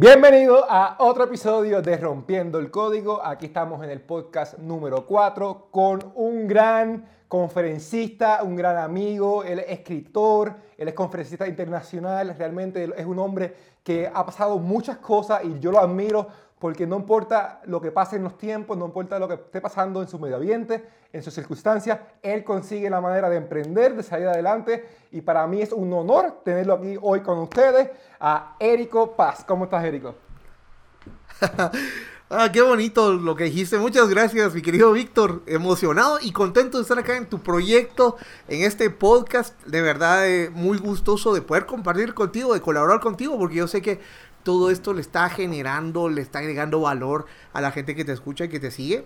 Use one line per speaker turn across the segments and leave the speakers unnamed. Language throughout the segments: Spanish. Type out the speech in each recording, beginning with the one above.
Bienvenido a otro episodio de Rompiendo el Código. Aquí estamos en el podcast número 4 con un gran conferencista, un gran amigo, él es escritor, él es conferencista internacional, realmente es un hombre que ha pasado muchas cosas y yo lo admiro porque no importa lo que pase en los tiempos, no importa lo que esté pasando en su medio ambiente, en sus circunstancias, él consigue la manera de emprender, de salir adelante y para mí es un honor tenerlo aquí hoy con ustedes, a Érico Paz. ¿Cómo estás, Érico?
ah, qué bonito lo que dijiste. Muchas gracias, mi querido Víctor. Emocionado y contento de estar acá en tu proyecto, en este podcast. De verdad, eh, muy gustoso de poder compartir contigo, de colaborar contigo, porque yo sé que todo esto le está generando, le está agregando valor a la gente que te escucha y que te sigue.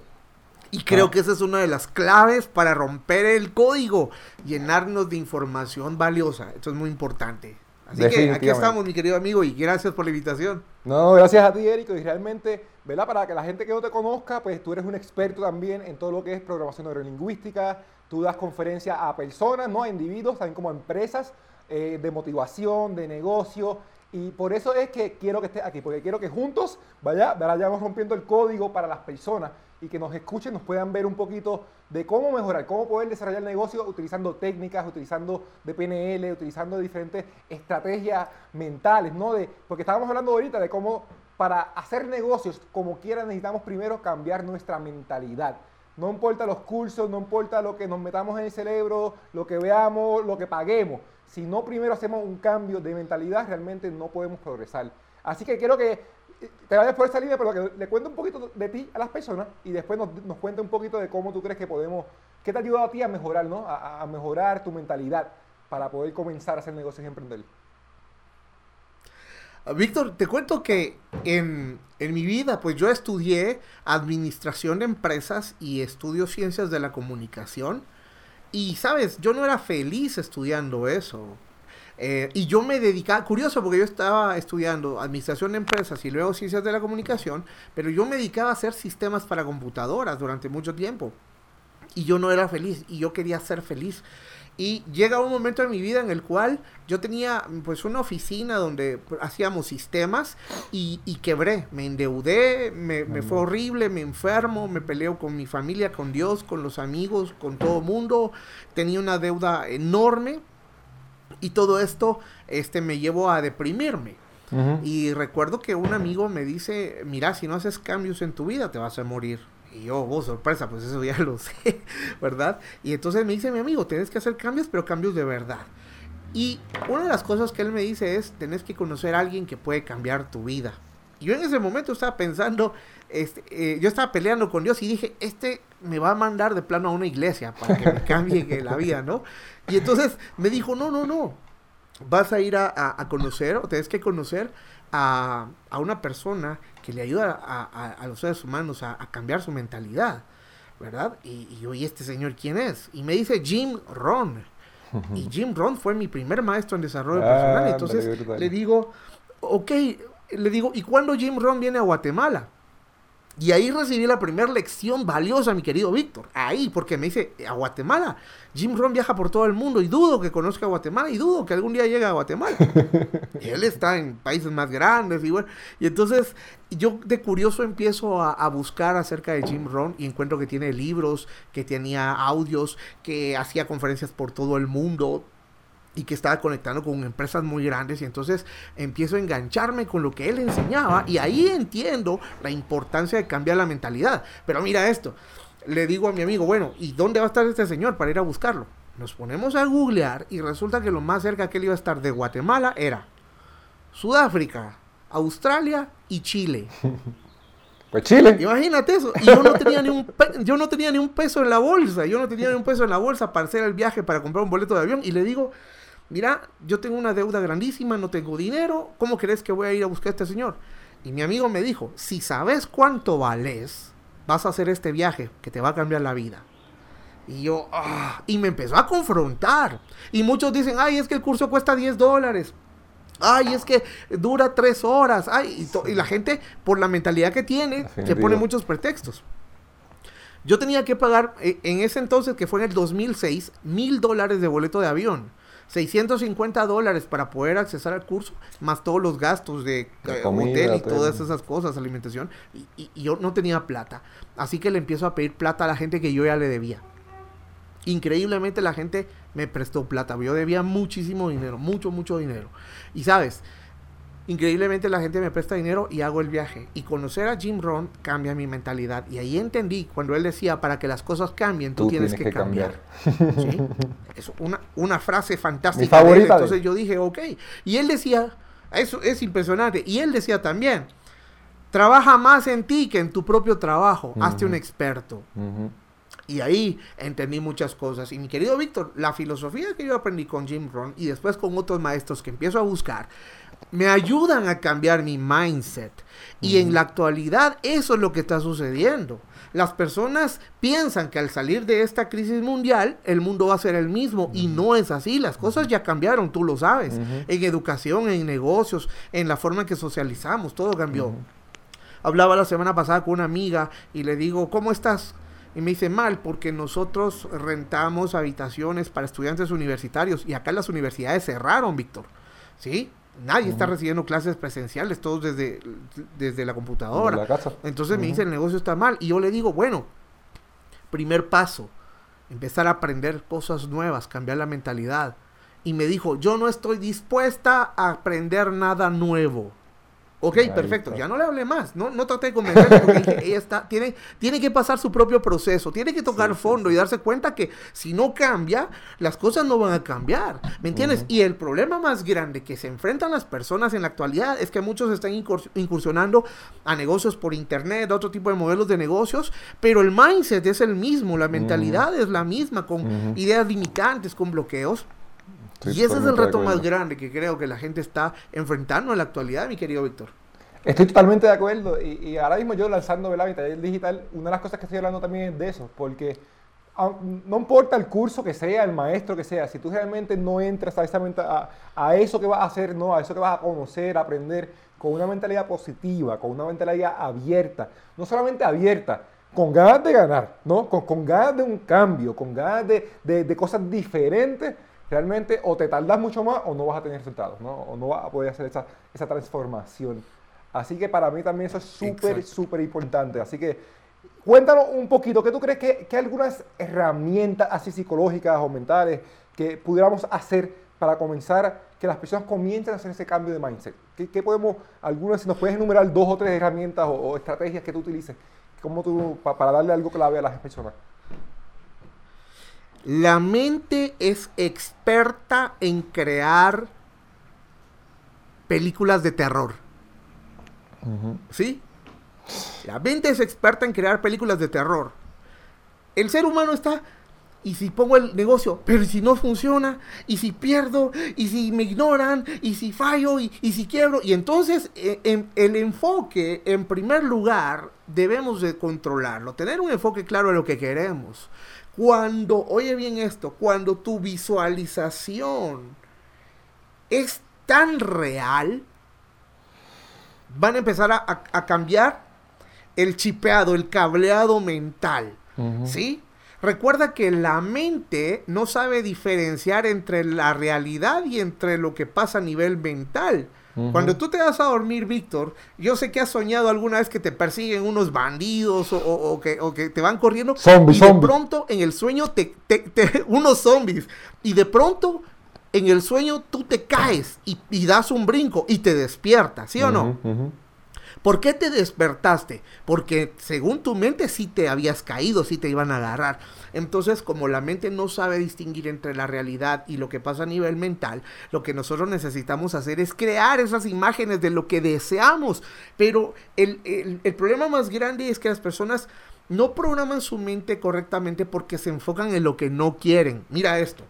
Y creo que esa es una de las claves para romper el código, llenarnos de información valiosa. Esto es muy importante. Así que aquí estamos, mi querido amigo, y gracias por la invitación.
No, gracias a ti, Érico. Y realmente, ¿verdad? Para que la gente que no te conozca, pues tú eres un experto también en todo lo que es programación neurolingüística. Tú das conferencias a personas, ¿no? A individuos, también como a empresas, eh, de motivación, de negocio. Y por eso es que quiero que estés aquí, porque quiero que juntos vaya, vayamos rompiendo el código para las personas y que nos escuchen, nos puedan ver un poquito de cómo mejorar, cómo poder desarrollar el negocio utilizando técnicas, utilizando de PNL, utilizando diferentes estrategias mentales, ¿no? De, porque estábamos hablando ahorita de cómo para hacer negocios como quiera necesitamos primero cambiar nuestra mentalidad. No importa los cursos, no importa lo que nos metamos en el cerebro, lo que veamos, lo que paguemos. Si no primero hacemos un cambio de mentalidad, realmente no podemos progresar. Así que quiero que eh, te vayas por esa línea, pero que le cuente un poquito de ti a las personas y después nos, nos cuente un poquito de cómo tú crees que podemos, qué te ha ayudado a ti a mejorar, ¿no? A, mejorar tu mentalidad para poder comenzar a hacer negocios y emprender.
Víctor, te cuento que en, mi vida, pues yo estudié administración de empresas y estudio ciencias de la comunicación. Y sabes, yo no era feliz estudiando eso. Eh, y yo me dedicaba, curioso porque yo estaba estudiando administración de empresas y luego ciencias de la comunicación, pero yo me dedicaba a hacer sistemas para computadoras durante mucho tiempo. Y yo no era feliz y yo quería ser feliz. Y llega un momento en mi vida en el cual yo tenía pues una oficina donde hacíamos sistemas y, quebré, me endeudé, me, me, fue horrible, me enfermo, me peleo con mi familia, con Dios, con los amigos, con todo el mundo, tenía una deuda enorme y todo esto este, me llevó a deprimirme. Y recuerdo que un amigo me dice, mira, si no haces cambios en tu vida te vas a morir. Y yo, oh, sorpresa, pues eso ya lo sé, ¿verdad? Y entonces me dice mi amigo, tienes que hacer cambios, pero cambios de verdad. Y una de las cosas que él me dice es, tenés que conocer a alguien que puede cambiar tu vida. Y yo en ese momento estaba pensando, este, eh, yo estaba peleando con Dios y dije, este me va a mandar de plano a una iglesia para que me cambie la vida, ¿no? Y entonces me dijo, no, no, no, vas a ir a, a conocer, o tienes que conocer a, a, una persona que le ayuda a, los seres humanos a, cambiar su mentalidad, ¿verdad? Y, y yo, ¿y este señor quién es? Y me dice Jim Ron. Y Jim Ron fue mi primer maestro en desarrollo personal. Entonces le digo, ok, le digo, ¿y cuándo Jim Ron viene a Guatemala? Y ahí recibí la primera lección valiosa, mi querido Víctor. Ahí, porque me dice, a Guatemala. Jim Ron viaja por todo el mundo y dudo que conozca a Guatemala y dudo que algún día llegue a Guatemala. él está en países más grandes y bueno. Y entonces yo de curioso empiezo a, a, buscar acerca de Jim Ron y encuentro que tiene libros, que tenía audios, que hacía conferencias por todo el mundo y que estaba conectando con empresas muy grandes y entonces empiezo a engancharme con lo que él enseñaba y ahí entiendo la importancia de cambiar la mentalidad. Pero mira esto, le digo a mi amigo, bueno, ¿y dónde va a estar este señor para ir a buscarlo? Nos ponemos a googlear y resulta que lo más cerca que él iba a estar de Guatemala era Sudáfrica, Australia y Chile.
Pues Chile.
Imagínate eso. Y yo no tenía ni un yo no tenía ni un peso en la bolsa. Yo no tenía ni un peso en la bolsa para hacer el viaje, para comprar un boleto de avión. Y le digo, mira, yo tengo una deuda grandísima, no tengo dinero, ¿cómo crees que voy a ir a buscar a este señor? Y mi amigo me dijo, si sabes cuánto vales, vas a hacer este viaje que te va a cambiar la vida. Y yo, ah, y me empezó a confrontar. Y muchos dicen, ay, es que el curso cuesta 10 dólares. Ay, es que dura 3 horas. Ay, y, la gente, por la mentalidad que tiene, se pone muchos pretextos. Yo tenía que pagar, eh, en ese entonces, que fue en el 2006, mil dólares de boleto de avión. 650 dólares para poder accesar al curso, más todos los gastos de,
De
eh,
comida,
hotel y todas esas cosas, alimentación. Y, y- y yo no tenía plata. Así que le empiezo a pedir plata a la gente que yo ya le debía. Increíblemente la gente me prestó plata. Yo debía muchísimo dinero, mucho, mucho dinero. Y sabes, increíblemente la gente me presta dinero y hago el viaje. Y conocer a Jim Rohn cambia mi mentalidad. Y ahí entendí cuando él decía, para que las cosas cambien, tú, tienes, que, cambiar. ¿Sí? Es una, una frase fantástica.
Mi favorita de él.
Entonces yo dije, ok. Y él decía, eso es impresionante. Y él decía también, trabaja más en ti que en tu propio trabajo. Hazte un experto.
Ujú.
Y ahí entendí muchas cosas. Y mi querido Víctor, la filosofía que yo aprendí con Jim Rohn y después con otros maestros que empiezo a buscar, me ayudan a cambiar mi mindset. Y en la actualidad eso es lo que está sucediendo. Las personas piensan que al salir de esta crisis mundial, el mundo va a ser el mismo. Y no es así. Las cosas ya cambiaron, tú lo sabes. En educación, en negocios, en la forma en que socializamos, todo cambió. Hablaba la semana pasada con una amiga y le digo, ¿cómo estás? Y me dice, mal, porque nosotros rentamos habitaciones para estudiantes universitarios y acá las universidades cerraron, Víctor. ¿Sí? Nadie está recibiendo clases presenciales, todos desde, desde la computadora.
De la casa.
Entonces me dice, el negocio está mal. Y yo le digo, bueno, primer paso, empezar a aprender cosas nuevas, cambiar la mentalidad. Y me dijo, yo no estoy dispuesta a aprender nada nuevo. Ok,
Ahí
perfecto,
está.
ya no le hablé más, no, no traté de convencerla porque ella está, tiene, tiene que pasar su propio proceso, tiene que tocar
Sí, sí,
fondo y darse cuenta que si no cambia, las cosas no van a cambiar, ¿me entiendes? Y el problema más grande que se enfrentan las personas en la actualidad es que muchos están incurs- incursionando a negocios por internet, a otro tipo de modelos de negocios, pero el mindset es el mismo, la mentalidad es la misma, con ideas limitantes, con bloqueos.
Estoy
y ese es el reto más grande que creo que la gente está enfrentando en la actualidad, mi querido Víctor.
Estoy totalmente de acuerdo. Y, y ahora mismo yo lanzando mi taller digital, una de las cosas que estoy hablando también es de eso. Porque aun- no importa el curso que sea, el maestro que sea, si tú realmente no entras precisamente a, a eso que vas a hacer, no, a eso que vas a conocer, a aprender, con una mentalidad positiva, con una mentalidad abierta, no solamente abierta, con ganas de ganar, ¿no? Con, con ganas de un cambio, con ganas de, de- de cosas diferentes, realmente o te tardas mucho más o no vas a tener resultados, ¿no? O no vas a poder hacer esa, esa transformación. Así que para mí también eso es súper, súper importante. Así que cuéntanos un poquito, ¿qué tú crees que, que algunas herramientas así psicológicas o mentales que pudiéramos hacer para comenzar que las personas comiencen a hacer ese cambio de mindset? ¿Qué, qué podemos, algunas, si nos puedes enumerar dos o tres herramientas o, o estrategias que tú utilices, como tú, pa- para darle algo clave a las personas?
La mente es experta en crear películas de terror. ¿Sí? La mente es experta en crear películas de terror. El ser humano está. Y si pongo el negocio, pero ¿y si no funciona, y si pierdo, y si me ignoran, y si fallo, y, y si quiebro. Y entonces en- el enfoque, en primer lugar, debemos de controlarlo, tener un enfoque claro de lo que queremos. Cuando, oye bien esto, cuando tu visualización es tan real, van a empezar a, a- a cambiar el chipeado, el cableado mental. ¿Sí? Recuerda que la mente no sabe diferenciar entre la realidad y entre lo que pasa a nivel mental. Cuando tú te vas a dormir, Víctor, yo sé que has soñado alguna vez que te persiguen unos bandidos o, o- o que, o que te van corriendo.
Zombies,
y de pronto en el sueño te, te- te- unos zombies. Y de pronto en el sueño tú te caes y, y das un brinco y te despiertas, ¿sí o no?
Ujú.
¿Por qué te despertaste? Porque según tu mente sí te habías caído, sí te iban a agarrar. Entonces, como la mente no sabe distinguir entre la realidad y lo que pasa a nivel mental, lo que nosotros necesitamos hacer es crear esas imágenes de lo que deseamos. Pero el, el- el problema más grande es que las personas no programan su mente correctamente porque se enfocan en lo que no quieren. Mira esto.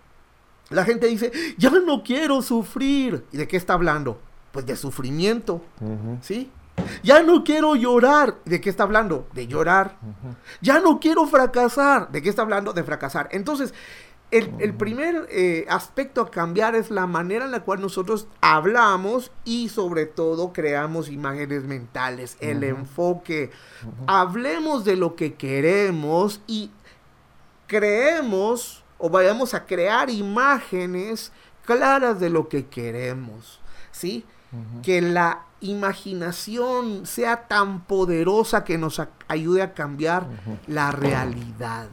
La gente dice, ya no quiero sufrir. ¿Y de qué está hablando? Pues de sufrimiento. ¿Sí? Ya no quiero llorar. ¿De qué está hablando? De llorar. Ya no quiero fracasar. ¿De qué está hablando? De fracasar. Entonces, el, el primer eh, aspecto a cambiar es la manera en la cual nosotros hablamos y sobre todo creamos imágenes mentales, el enfoque. Hablemos de lo que queremos y creemos o vayamos a crear imágenes claras de lo que queremos, ¿sí? Que la imaginación sea tan poderosa que nos ayude a cambiar la realidad.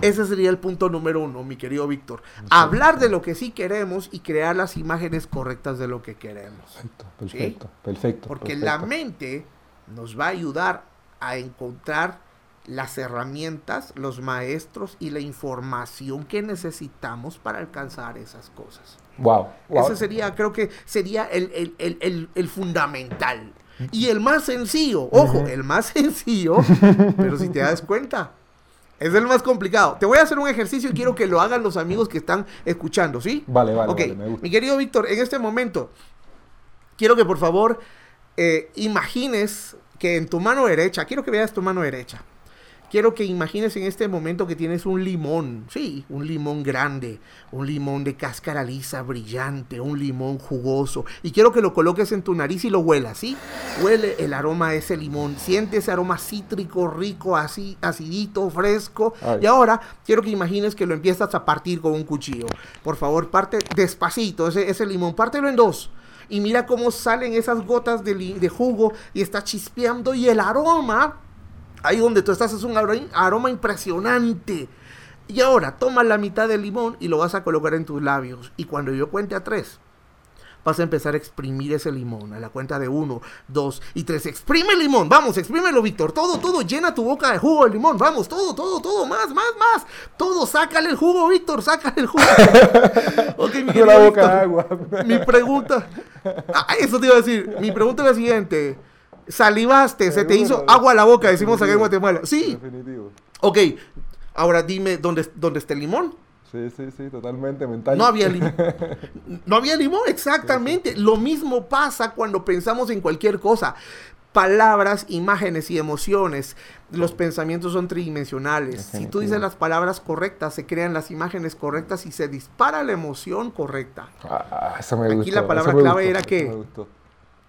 Ese sería el punto número uno, mi querido Víctor. Hablar de lo que sí queremos y crear las imágenes correctas de lo que queremos.
Perfecto, perfecto, perfecto.
Porque la mente nos va a ayudar a encontrar las herramientas, los maestros y la información que necesitamos para alcanzar esas cosas.
Wow.
Ese sería, creo que sería el, fundamental. Y el más sencillo, ojo, el más sencillo, pero si te das cuenta, es el más complicado. Te voy a hacer un ejercicio y quiero que lo hagan los amigos que están escuchando, ¿sí?
Vale, vale.
Ok, mi querido Víctor, en este momento, quiero que por favor eh, imagines que en tu mano derecha, quiero que veas tu mano derecha. Quiero que imagines en este momento que tienes un limón, sí, un limón grande, un limón de cáscara lisa, brillante, un limón jugoso. Y quiero que lo coloques en tu nariz y lo huelas, ¿sí? Huele el aroma de ese limón, siente ese aroma cítrico, rico, así, acidito, fresco. Y ahora quiero que imagines que lo empiezas a partir con un cuchillo. Por favor, parte despacito ese, ese limón, pártelo en dos y mira cómo salen esas gotas de, de, jugo y está chispeando y el aroma Ahí donde tú estás es un aroma impresionante. Y ahora toma la mitad del limón y lo vas a colocar en tus labios. Y cuando yo cuente a tres, vas a empezar a exprimir ese limón. A la cuenta de uno, dos y tres. Exprime el limón. Vamos, exprímelo, Víctor. Todo, todo. Llena tu boca de jugo de limón. Vamos, todo, todo, todo. Más, más, más. Todo. Sácale el jugo, Víctor. Sácale el jugo.
ok, mi la boca de agua.
mi pregunta. Ah, eso te iba a decir. Mi pregunta es la siguiente salivaste, se te hizo agua a la boca, decimos acá en Guatemala. Sí. Definitivo. Ok, ahora dime dónde, dónde está el limón.
Sí, sí, sí, totalmente mental.
No había limón. No había limón, exactamente. Lo mismo pasa cuando pensamos en cualquier cosa. Palabras, imágenes y emociones. Los pensamientos son tridimensionales. Si tú dices las palabras correctas, se crean las imágenes correctas y se dispara la emoción correcta.
Ah, eso me
Aquí la palabra clave era que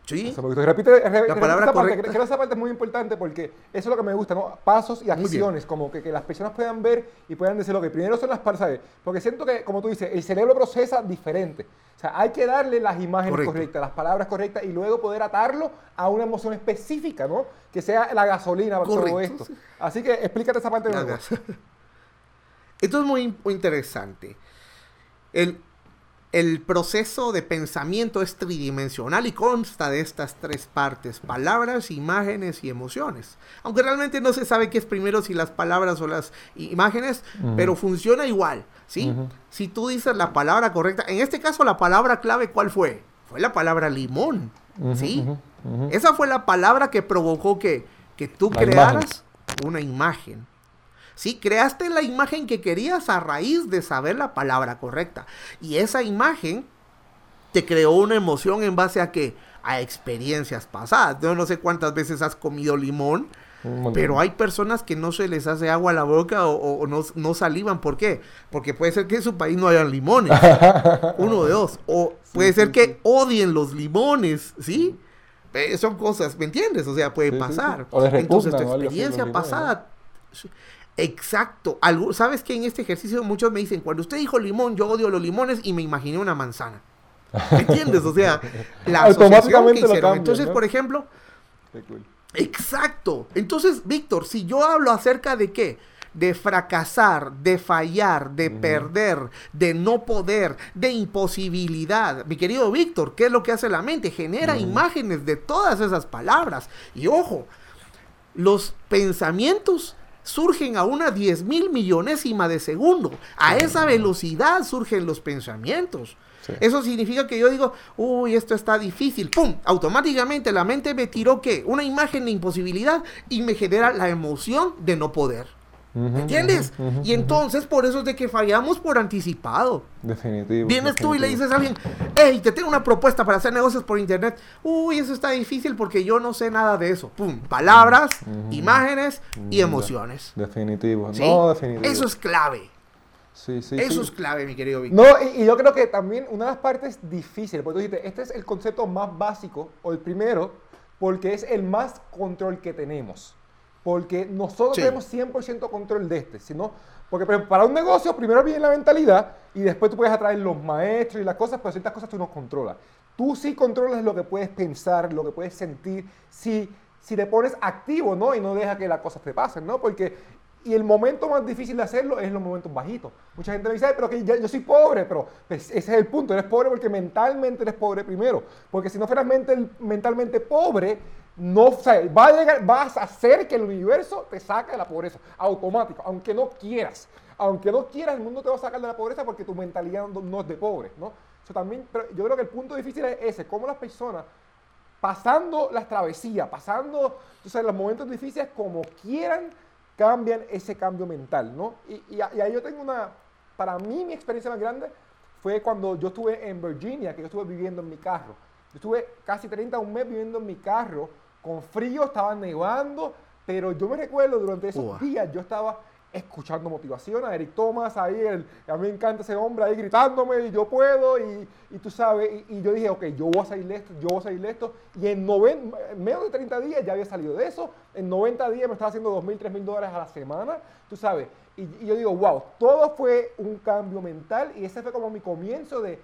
Sí. Repite, la palabra correcta. Creo que esa parte es muy importante porque eso es lo que me gusta, ¿no? Pasos y acciones, como que, que, las personas puedan ver y puedan decir lo que primero son las palabras, Porque siento que, como tú dices, el cerebro procesa diferente. O sea, hay que darle las imágenes correctas, las palabras correctas y luego poder atarlo a una emoción específica, ¿no? Que sea la gasolina para todo esto. Así que explícate esa parte de nuevo.
Esto es muy, muy interesante. El, el proceso de pensamiento es tridimensional y consta de estas tres partes, palabras, imágenes y emociones. Aunque realmente no se sabe qué es primero, si las palabras o las imágenes, pero funciona igual, ¿sí? Si tú dices la palabra correcta, en este caso la palabra clave, ¿cuál fue? Fue la palabra limón, ¿sí? Esa fue la palabra que provocó que, que tú crearas una imagen. ¿Sí? Creaste la imagen que querías a raíz de saber la palabra correcta. Y esa imagen te creó una emoción en base a qué? A experiencias pasadas. Yo no sé cuántas veces has comido limón, pero hay personas que no se les hace agua a la boca o, no, no, salivan. ¿Por qué? Porque puede ser que en su país no hayan limones. Uno de dos. O puede ser que odien los limones, ¿sí? Eh, son cosas, ¿me entiendes? O sea, puede pasar. Entonces, tu experiencia pasada Exacto. Algo, ¿Sabes que en este ejercicio muchos me dicen, cuando usted dijo limón, yo odio los limones y me imaginé una manzana? ¿Me entiendes? O sea, la que hicieron. Entonces, por ejemplo, exacto. Entonces, Víctor, si yo hablo acerca de qué? De fracasar, de fallar, de perder, de no poder, de imposibilidad. Mi querido Víctor, ¿qué es lo que hace la mente? Genera imágenes de todas esas palabras. Y ojo, los pensamientos surgen a una diez mil millonésima de segundo. A esa velocidad surgen los pensamientos. Eso significa que yo digo, uy, esto está difícil. ¡Pum! Automáticamente la mente me tiró que una imagen de imposibilidad y me genera la emoción de no poder. ¿Me entiendes? y entonces por eso es de que fallamos por anticipado.
Definitivo.
Vienes tú y le dices a alguien, hey, te tengo una propuesta para hacer negocios por internet. Uy, eso está difícil porque yo no sé nada de eso. Pum, palabras, imágenes y emociones.
Definitivo. No, definitivo.
Eso es clave.
Sí, sí,
Eso es clave, mi querido Víctor.
No, y, yo creo que también una de las partes difíciles, porque tú dijiste, este es el concepto más básico, o el primero, porque es el más control que tenemos porque nosotros tenemos 100% control de este, sino Porque por ejemplo, para un negocio, primero viene la mentalidad y después tú puedes atraer los maestros y las cosas, pero ciertas cosas tú no controlas. Tú sí controlas lo que puedes pensar, lo que puedes sentir, si, si te pones activo, ¿no? Y no deja que las cosas te pasen, ¿no? Porque y el momento más difícil de hacerlo es los momentos bajitos. Mucha gente me dice, pero que yo soy pobre, pero pues, ese es el punto, eres pobre porque mentalmente eres pobre primero. Porque si no fueras mentalmente pobre, no, o va a llegar, vas a hacer que el universo te saque de la pobreza, automático, aunque no quieras. Aunque no quieras, el mundo te va a sacar de la pobreza porque tu mentalidad no, es de pobre, ¿no? también, pero yo creo que el punto difícil es ese, cómo las personas pasando las travesías, pasando los momentos difíciles como quieran, cambian ese cambio mental, ¿no? Y, y, ahí yo tengo una, para mí mi experiencia más grande fue cuando yo estuve en Virginia, que yo estuve viviendo en mi carro. Yo estuve casi 30 un mes viviendo en mi carro, con frío, estaba nevando, pero yo me recuerdo durante esos días, yo estaba escuchando motivación a Eric Thomas, ahí el, a mí me encanta ese hombre ahí gritándome y yo puedo y, y tú sabes, y, yo dije, ok, yo voy a salir de esto, yo voy a salir de esto, y en, menos de 30 días ya había salido de eso, en 90 días me estaba haciendo 2.000, 3.000 dólares a la semana, tú sabes, y, y, yo digo, wow, todo fue un cambio mental y ese fue como mi comienzo de,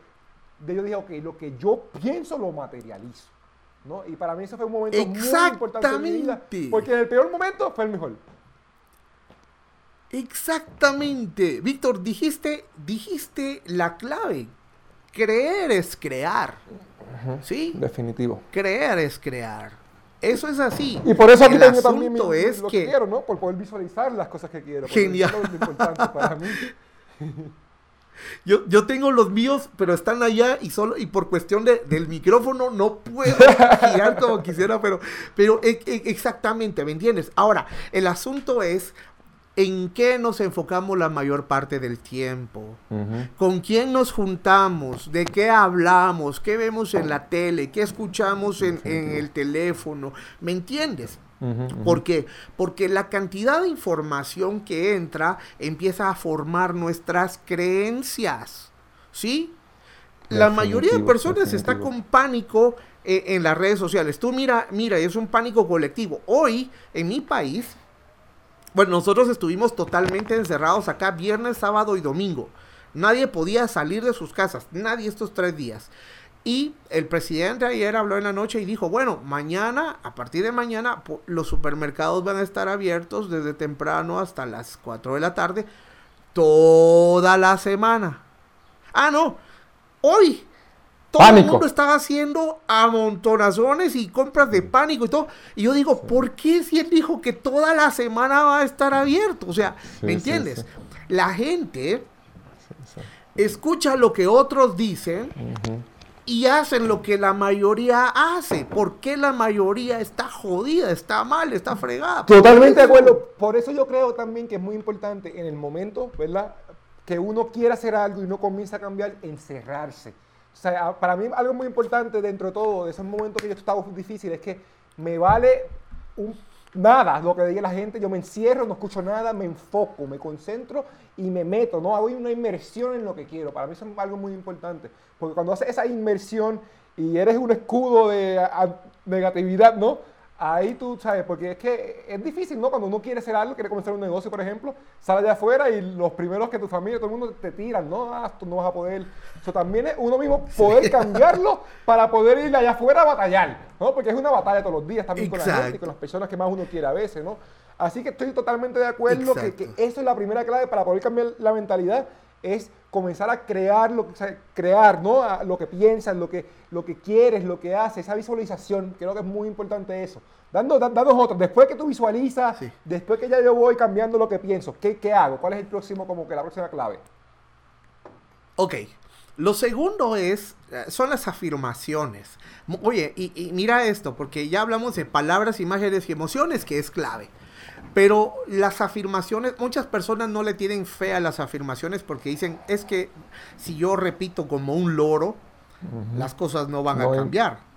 de yo dije, ok, lo que yo pienso lo materializo. ¿No? Y para mí eso fue un momento muy importante en mi vida, porque en el peor momento fue el mejor.
Exactamente. Víctor, dijiste, dijiste la clave. Creer es crear. ¿Sí?
Definitivo.
Creer es crear. Eso es así.
Y por eso aquí tengo también es lo que, quiero, ¿no? Por poder visualizar las cosas que quiero.
Genial. es lo importante para mí. Yo, yo, tengo los míos, pero están allá y solo y por cuestión de, del micrófono no puedo girar como quisiera, pero, pero e, e, exactamente, ¿me entiendes? Ahora, el asunto es en qué nos enfocamos la mayor parte del tiempo, con quién nos juntamos, de qué hablamos, qué vemos en la tele, qué escuchamos en, el teléfono, ¿me entiendes? Porque la cantidad de información que entra empieza a formar nuestras creencias, ¿sí? La mayoría de personas está con pánico eh, en las redes sociales. Tú mira, mira, es un pánico colectivo. Hoy, en mi país, bueno, nosotros estuvimos totalmente encerrados acá viernes, sábado y domingo. Nadie podía salir de sus casas, nadie estos tres días. Y el presidente ayer habló en la noche y dijo, bueno, mañana, a partir de mañana, los supermercados van a estar abiertos desde temprano hasta las 4 de la tarde, toda la semana. Ah, no, hoy, todo el mundo estaba haciendo amontonazones y compras de pánico y todo. Y yo digo, ¿por qué si él dijo que toda la semana va a estar abierto? O sea, ¿me entiendes? La gente escucha lo que otros dicen y hacen lo que la mayoría hace. ¿Por qué la mayoría está jodida, está mal, está fregada?
Totalmente de acuerdo. Por eso yo creo también que es muy importante en el momento, ¿verdad? Que uno quiera hacer algo y uno comienza a cambiar, encerrarse o sea, para mí algo muy importante dentro de todo, de esos momentos que yo estaba difícil, es que me vale un, nada lo que diga la gente, yo me encierro, no escucho nada, me enfoco, me concentro y me meto, ¿no? Hago una inmersión en lo que quiero. Para mí eso es algo muy importante, porque cuando haces esa inmersión y eres un escudo de negatividad, ¿no? Ahí tú sabes, porque es que es difícil, ¿no? Cuando uno quiere hacer algo, quiere comenzar un negocio, por ejemplo, sale allá afuera y los primeros que tu familia, todo el mundo te tiran, ¿no? Ah, tú no vas a poder. Eso también es uno mismo poder cambiarlo para poder ir allá afuera a batallar, ¿no? Porque es una batalla todos los días también con la gente y con las personas que más uno quiere a veces, ¿no? Así que estoy totalmente de acuerdo que, que, eso es la primera clave para poder cambiar la mentalidad es comenzar a crear lo que, crear, ¿no? lo que piensas, lo que, lo que quieres, lo que haces, esa visualización, creo que es muy importante eso. Dando, danos otro, después que tú visualizas, después que ya yo voy cambiando lo que pienso, ¿qué, ¿qué, hago? ¿Cuál es el próximo, como que la próxima clave?
Ok, lo segundo es, eh, son las afirmaciones. Oye, y mira esto, porque ya hablamos de palabras, imágenes y emociones, que es clave. Pero las afirmaciones, muchas personas no le tienen fe a las afirmaciones porque dicen, es que si yo repito como un loro, las cosas no van a cambiar.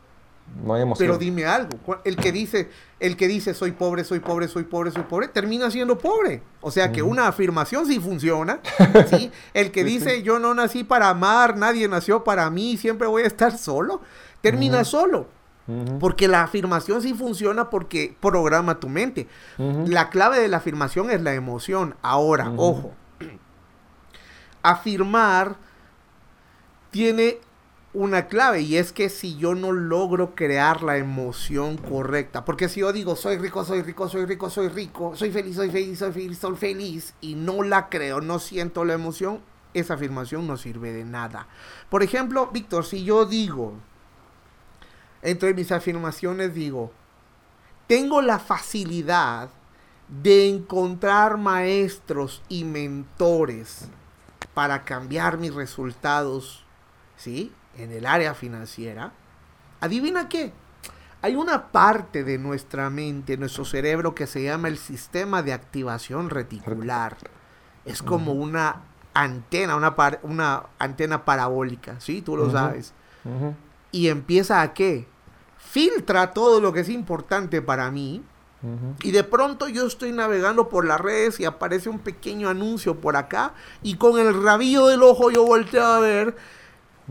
No hay emoción.
Pero dime algo, el que dice, el que dice soy pobre, soy pobre, soy pobre, soy pobre, termina siendo pobre. O sea que una afirmación sí funciona. ¿sí? El que dice yo no nací para amar, nadie nació para mí, siempre voy a estar solo, termina solo. Porque la afirmación sí funciona porque programa tu mente. La clave de la afirmación es la emoción. Ahora, ojo, afirmar tiene una clave y es que si yo no logro crear la emoción correcta, porque si yo digo soy rico, soy rico, soy rico, soy rico, soy feliz, soy feliz, soy feliz, soy feliz y no la creo, no siento la emoción, esa afirmación no sirve de nada. Por ejemplo, Víctor, si yo digo, entre mis afirmaciones digo, tengo la facilidad de encontrar maestros y mentores para cambiar mis resultados, ¿sí? En el área financiera. Adivina qué. Hay una parte de nuestra mente, nuestro cerebro, que se llama el sistema de activación reticular. Es como una antena, una, una antena parabólica, ¿sí? Tú lo sabes. Y empieza a qué? Filtra todo lo que es importante para mí, y de pronto yo estoy navegando por las redes y aparece un pequeño anuncio por acá y con el rabillo del ojo yo volteo a ver.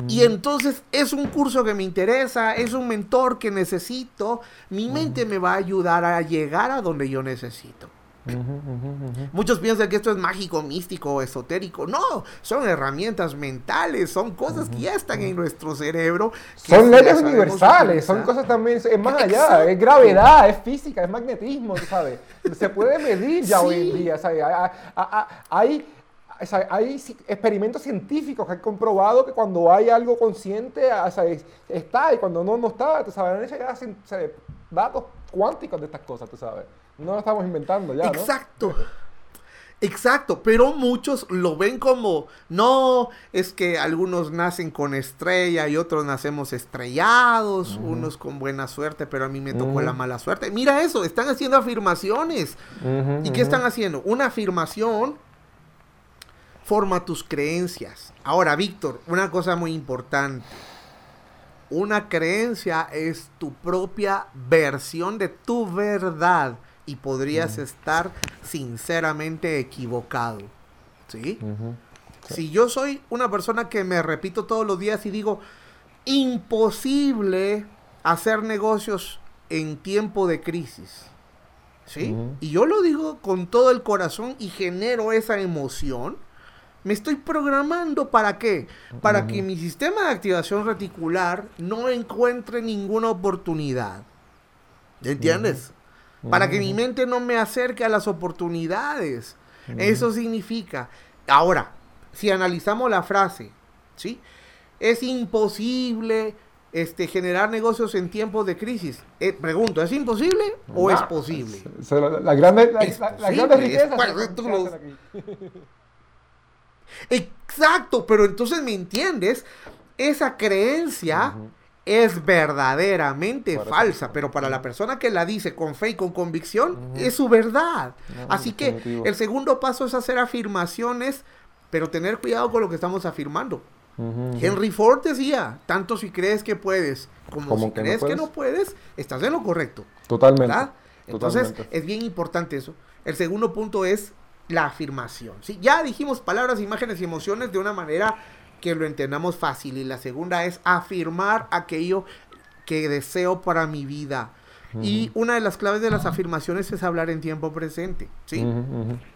Y entonces es un curso que me interesa, es un mentor que necesito. Mi mente me va a ayudar a llegar a donde yo necesito. Muchos piensan que esto es mágico, místico, esotérico. No, son herramientas mentales, son cosas que ya están en nuestro cerebro.
Son leyes universales, son cosas también, es más allá, es gravedad, es física, es magnetismo, ¿sabes? Se puede medir ya hoy en día, ¿sabes? Hay, hay experimentos científicos que han comprobado que cuando hay algo consciente, está, y cuando no, no está, ¿sabes? Han datos cuánticos de estas cosas, tú sabes. No lo estamos inventando ya.
Exacto. Exacto, pero muchos lo ven como, no, es que algunos nacen con estrella y otros nacemos estrellados, unos con buena suerte, pero a mí me tocó la mala suerte. Mira eso, están haciendo afirmaciones. ¿Y qué están haciendo? Una afirmación forma tus creencias. Ahora, Víctor, una cosa muy importante. Una creencia es tu propia versión de tu verdad y podrías estar sinceramente equivocado. ¿Sí? Si yo soy una persona que me repito todos los días y digo, imposible hacer negocios en tiempo de crisis. ¿Sí? Y yo lo digo con todo el corazón y genero esa emoción. Me estoy programando para qué? Para que mi sistema de activación reticular no encuentre ninguna oportunidad. ¿Entiendes? Para que mi mente no me acerque a las oportunidades. Eso significa, ahora, si analizamos la frase, ¿sí? Es imposible este, generar negocios en tiempos de crisis. Eh, pregunto, ¿es imposible o es posible?
la, grande, riqueza.
Exacto, pero entonces me entiendes, esa creencia es verdaderamente falsa, pero para la persona que la dice con fe y con convicción, es su verdad. Así que el segundo paso es hacer afirmaciones, pero tener cuidado con lo que estamos afirmando. Henry Ford decía, tanto si crees que puedes como, si crees que no puedes, estás en lo correcto.
Totalmente.
Entonces es bien importante eso. El segundo punto es la afirmación. ¿sí? Ya dijimos palabras, imágenes y emociones de una manera que lo entendamos fácil. Y la segunda es afirmar aquello que deseo para mi vida. Y una de las claves de las afirmaciones es hablar en tiempo presente. ¿sí?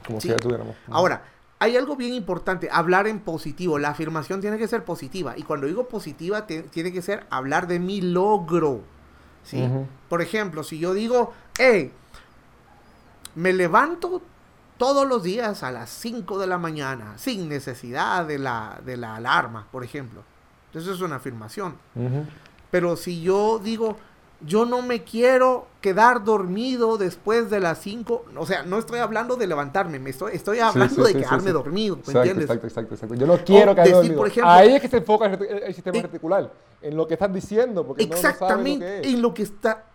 Como si ya tuviéramos.
Ahora, hay algo bien importante, hablar en positivo. La afirmación tiene que ser positiva. Y cuando digo positiva, tiene que ser hablar de mi logro. ¿sí? Por ejemplo, si yo digo, hey, me levanto todos los días a las 5 de la mañana, sin necesidad de la, de la alarma, por ejemplo. Entonces es una afirmación. Pero si yo digo, yo no me quiero quedar dormido después de las 5, o sea, no estoy hablando de levantarme, me estoy, estoy hablando de quedarme dormido, ¿me
exacto,
entiendes?
Exacto, exacto, exacto. Yo no quiero quedarme dormido. Ahí es que se enfoca el, sistema reticular, en lo que estás diciendo, porque
exactamente
no,
lo que en lo que está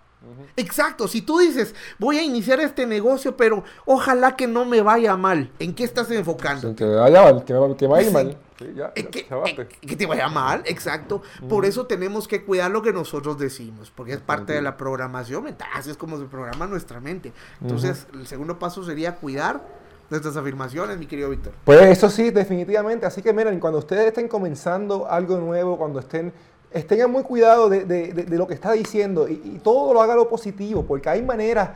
Exacto, si tú dices, voy a iniciar este negocio, pero ojalá que no me vaya mal, ¿en qué estás enfocando?
Que vaya mal, que, que vaya mal.
que, te vaya mal, exacto. Por eso tenemos que cuidar lo que nosotros decimos, porque es parte de la programación mental, así es como se programa nuestra mente. Entonces, el segundo paso sería cuidar nuestras afirmaciones, mi querido Víctor.
Pues eso sí, definitivamente. Así que miren, cuando ustedes estén comenzando algo nuevo, cuando estén tengan muy cuidado de, lo que está diciendo y, todo lo haga lo positivo, porque hay maneras,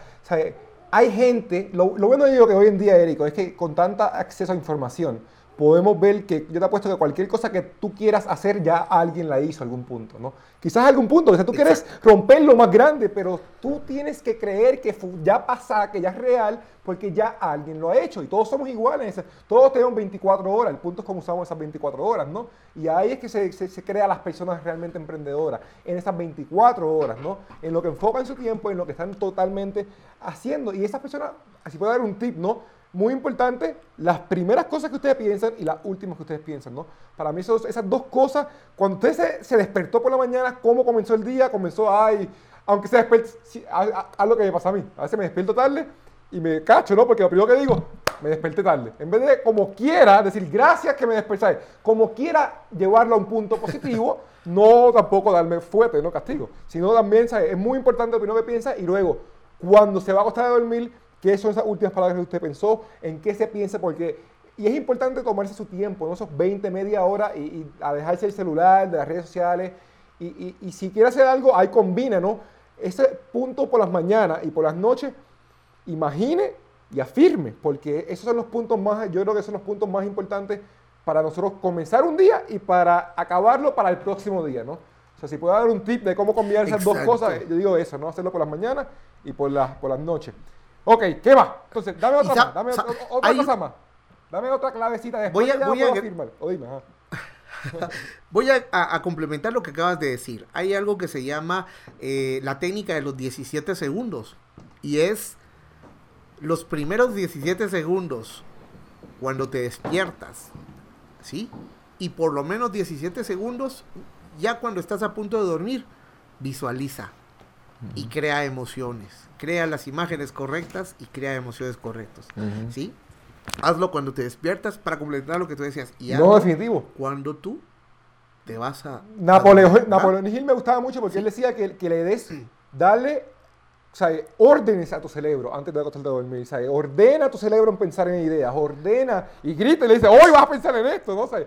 hay gente, lo, bueno de lo que hoy en día, Érico, es que con tanta acceso a información, podemos ver que yo te apuesto que cualquier cosa que tú quieras hacer ya alguien la hizo a algún punto, ¿no? Quizás a algún punto, o sea, tú quieres romper lo más grande, pero tú tienes que creer que ya pasa, que ya es real, porque ya alguien lo ha hecho y todos somos iguales, todos tenemos 24 horas, el punto es cómo usamos esas 24 horas, ¿no? Y ahí es que se, se, se crea las personas realmente emprendedoras, en esas 24 horas, ¿no? En lo que enfocan su tiempo, en lo que están totalmente haciendo. Y esas personas, así puedo dar un tip, ¿no? Muy importante, las primeras cosas que ustedes piensan y las últimas que ustedes piensan, ¿no? Para mí esas dos cosas, cuando usted se, despertó por la mañana, cómo comenzó el día, comenzó, ay, aunque se despierte, haz lo que me pasa a mí, a veces me despierto tarde y me cacho, ¿no? Porque lo primero que digo, me desperté tarde. En vez de como quiera decir gracias que me desperté, como quiera llevarlo a un punto positivo, no tampoco darme fuerte, no castigo, sino también, ¿sabes? Es muy importante lo primero que piensa y luego, cuando se va a acostar a dormir, ¿Qué son esas últimas palabras que usted pensó? ¿En qué se piensa? Porque, y es importante tomarse su tiempo, ¿no? esos 20, media hora y, a dejarse el celular, de las redes sociales. Y, y, si quiere hacer algo, ahí combina, ¿no? Ese punto por las mañanas y por las noches, imagine y afirme, porque esos son los puntos más, yo creo que son los puntos más importantes para nosotros comenzar un día y para acabarlo para el próximo día, ¿no? O sea, si puedo dar un tip de cómo combinar esas dos cosas, yo digo eso, ¿no? Hacerlo por las mañanas y por las, por las noches. Ok, ¿qué va? Entonces, dame otra más, dame otra cosa más. Dame otra clavecita después
voy a, voy a, firmar. O dime, voy a, complementar lo que acabas de decir. Hay algo que se llama eh, la técnica de los 17 segundos. Y es los primeros 17 segundos cuando te despiertas. ¿Sí? Y por lo menos 17 segundos ya cuando estás a punto de dormir. Visualiza y crea emociones. Crea las imágenes correctas y crea emociones correctas. ¿Sí? Hazlo cuando te despiertas para completar lo que tú decías. Y
no, definitivo.
Cuando tú te vas a...
Napoleón, Napoleón Hill me gustaba mucho porque él decía que, que le des, dale o sea, órdenes a tu cerebro antes de acostarte a dormir. O sea, ordena a tu cerebro en pensar en ideas. Ordena y grita y le dice, hoy vas a pensar en esto. ¿no? O sea,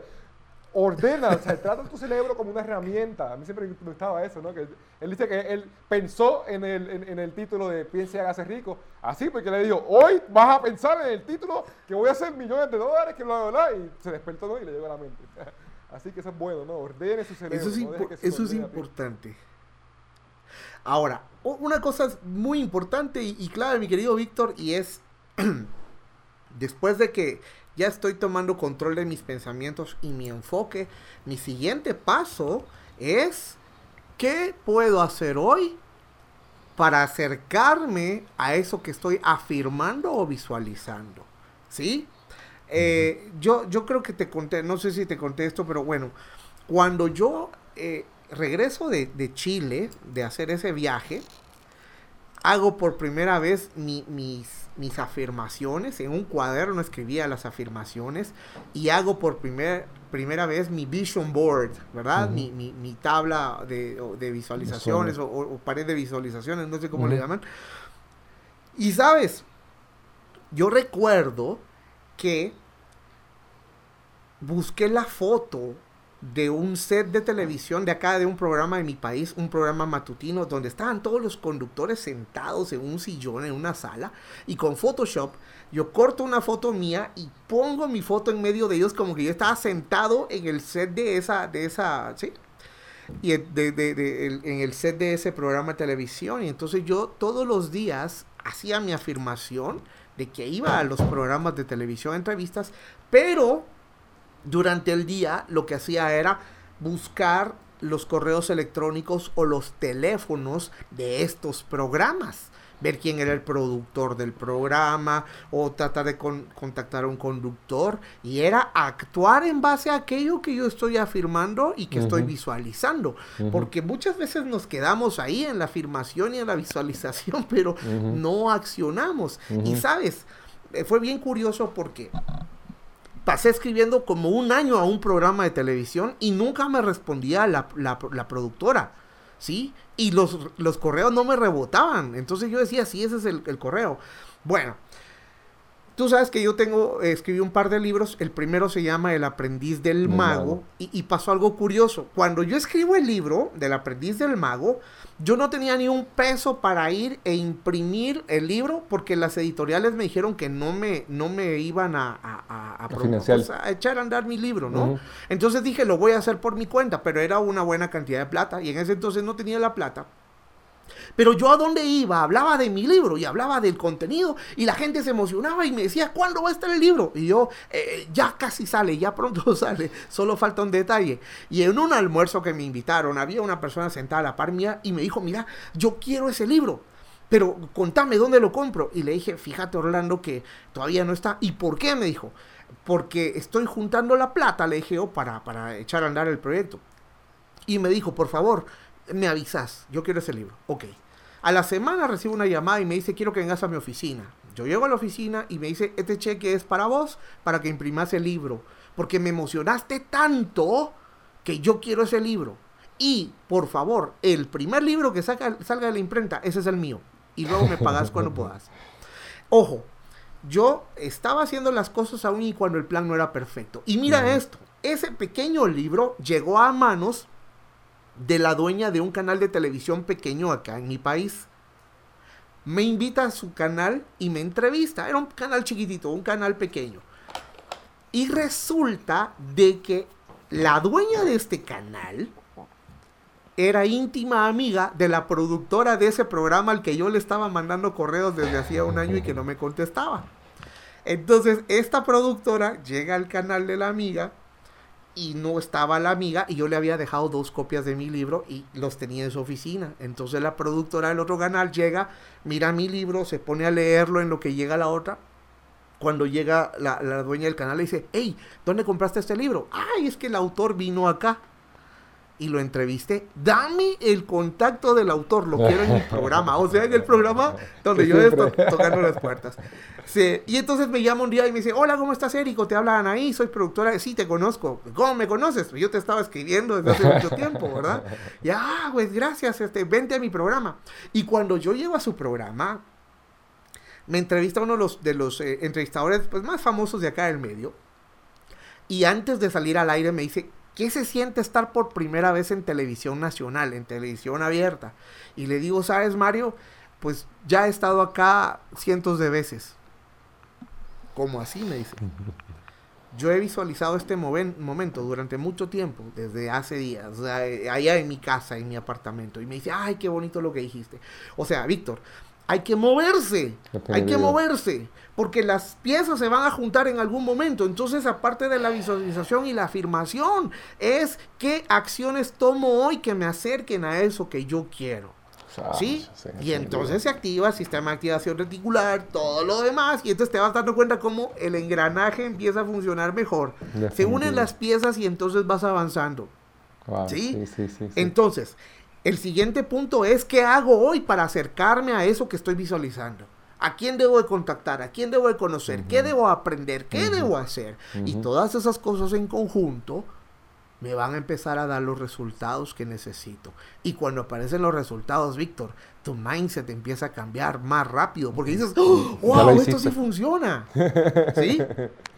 ordena, o sea, trata tu cerebro como una herramienta. A mí siempre me gustaba eso, ¿no? Que él dice que él pensó en el, en, el título de Piense y hágase rico, así porque le dijo, hoy vas a pensar en el título que voy a hacer millones de dólares, que bla, bla, bla, y se despertó, ¿no? Y le llegó a la mente. Así que eso es bueno, ¿no? Ordene su cerebro.
Eso es, eso es importante. Ahora, una cosa muy importante y, y clave, mi querido Víctor, y es, después de que ya estoy tomando control de mis pensamientos y mi enfoque. Mi siguiente paso es, ¿qué puedo hacer hoy para acercarme a eso que estoy afirmando o visualizando? ¿Sí? Eh, yo, yo creo que te conté, no sé si te conté esto, pero bueno, cuando yo eh, regreso de, de, Chile, de hacer ese viaje, hago por primera vez mis, mis afirmaciones. En un cuaderno escribía las afirmaciones y hago por primer, primera vez mi vision board, ¿verdad? mi, mi, tabla de, de visualizaciones o, pared de visualizaciones, no sé cómo le llaman. Y sabes, yo recuerdo que busqué la foto de un set de televisión de acá, de un programa de mi país, un programa matutino, donde estaban todos los conductores sentados en un sillón, en una sala, y con Photoshop yo corto una foto mía y pongo mi foto en medio de ellos como que yo estaba sentado en el set de esa, de esa, ¿sí? Y en el set de ese programa de televisión. Y entonces yo todos los días hacía mi afirmación de que iba a los programas de televisión, entrevistas, pero durante el día lo que hacía era buscar los correos electrónicos o los teléfonos de estos programas. Ver quién era el productor del programa o tratar de contactar a un conductor. Y era actuar en base a aquello que yo estoy afirmando y que estoy visualizando. Porque muchas veces nos quedamos ahí en la afirmación y en la visualización, pero no accionamos. Y sabes, eh, fue bien curioso porque pasé escribiendo como un año a un programa de televisión y nunca me respondía la, productora, ¿sí? Y los, correos no me rebotaban. Entonces yo decía, sí, ese es el, correo. Bueno, Tú sabes que yo tengo, escribí un par de libros. El primero se llama El aprendiz del mago. Y, y, pasó algo curioso. Cuando yo escribo el libro del aprendiz del mago, yo no tenía ni un peso para ir e imprimir el libro porque las editoriales me dijeron que no me, no me iban a, a, pues, a, echar a andar mi libro, ¿no? Entonces dije, lo voy a hacer por mi cuenta, pero era una buena cantidad de plata y en ese entonces no tenía la plata. Pero yo a dónde iba, hablaba de mi libro y hablaba del contenido y la gente se emocionaba y me decía, ¿cuándo va a estar el libro? Y yo, eh, ya casi sale, ya pronto sale, solo falta un detalle. Y en un almuerzo que me invitaron, había una persona sentada a la par mía y me dijo, mira, yo quiero ese libro. Pero contame dónde lo compro. Y le dije, fíjate Orlando que todavía no está. ¿Y por qué? Me dijo. Porque estoy juntando la plata, le dije yo, para, para echar a andar el proyecto. Y me dijo, por favor, me avisas, yo quiero ese libro. Ok. A la semana recibo una llamada y me dice, quiero que vengas a mi oficina. Yo llego a la oficina y me dice, este cheque es para vos, para que imprimas el libro. Porque me emocionaste tanto que yo quiero ese libro. Y, por favor, el primer libro que salga de la imprenta, ese es el mío. Y luego me pagas cuando puedas. Ojo, yo estaba haciendo las cosas aún y cuando el plan no era perfecto. Y mira esto, ese pequeño libro llegó a manos de la dueña de un canal de televisión pequeño acá en mi país. Me invita a su canal y me entrevista. Era un canal chiquitito, un canal pequeño. Y resulta de que la dueña de este canal era íntima amiga de la productora de ese programa al que yo le estaba mandando correos desde hacía un año y que no me contestaba. Entonces, esta productora llega al canal de la amiga y no estaba la amiga y yo le había dejado dos copias de mi libro y los tenía en su oficina. Entonces la productora del otro canal llega, mira mi libro, se pone a leerlo en lo que llega la otra. Cuando llega la, la dueña del canal le dice, hey, ¿dónde compraste este libro? Ay, es que el autor vino acá y lo entrevisté. Dame el contacto del autor, lo quiero en mi programa. O sea, en el programa donde yo estoy tocando las puertas. Sí. Y entonces me llama un día y me dice, hola, ¿cómo estás, Érico? Te hablan ahí, soy productora. Sí, te conozco. ¿Cómo me conoces? Yo te estaba escribiendo desde hace mucho tiempo, ¿verdad? Ya, ah, pues gracias, este, vente a mi programa. Y cuando yo llego a su programa, me entrevista uno de los, de los eh, entrevistadores pues, más famosos de acá del medio. Y antes de salir al aire me dice, ¿Qué se siente estar por primera vez en televisión nacional, en televisión abierta? Y le digo, ¿sabes, Mario? Pues ya he estado acá cientos de veces. ¿Cómo así? Me dice. Yo he visualizado este momento durante mucho tiempo, desde hace días, eh, allá en mi casa, en mi apartamento. Y me dice, ay, qué bonito lo que dijiste. O sea, Víctor, hay que moverse, hay que moverse, porque las piezas se van a juntar en algún momento. Entonces, aparte de la visualización y la afirmación, es qué acciones tomo hoy que me acerquen a eso que yo quiero. ¿Sí? y entonces se activa el sistema de activación reticular, todo lo demás, y entonces te vas dando cuenta cómo el engranaje empieza a funcionar mejor. Se unen las piezas y entonces vas avanzando. ¿Sí? Sí, sí, Entonces, el siguiente punto es qué hago hoy para acercarme a eso que estoy visualizando. ¿A quién debo de contactar? ¿A quién debo de conocer? ¿Qué debo aprender? ¿Qué debo hacer? Y todas esas cosas en conjunto me van a empezar a dar los resultados que necesito. Y cuando aparecen los resultados, Víctor, tu mindset empieza a cambiar más rápido porque dices, ¡Oh, wow, esto sí funciona. ¿Sí?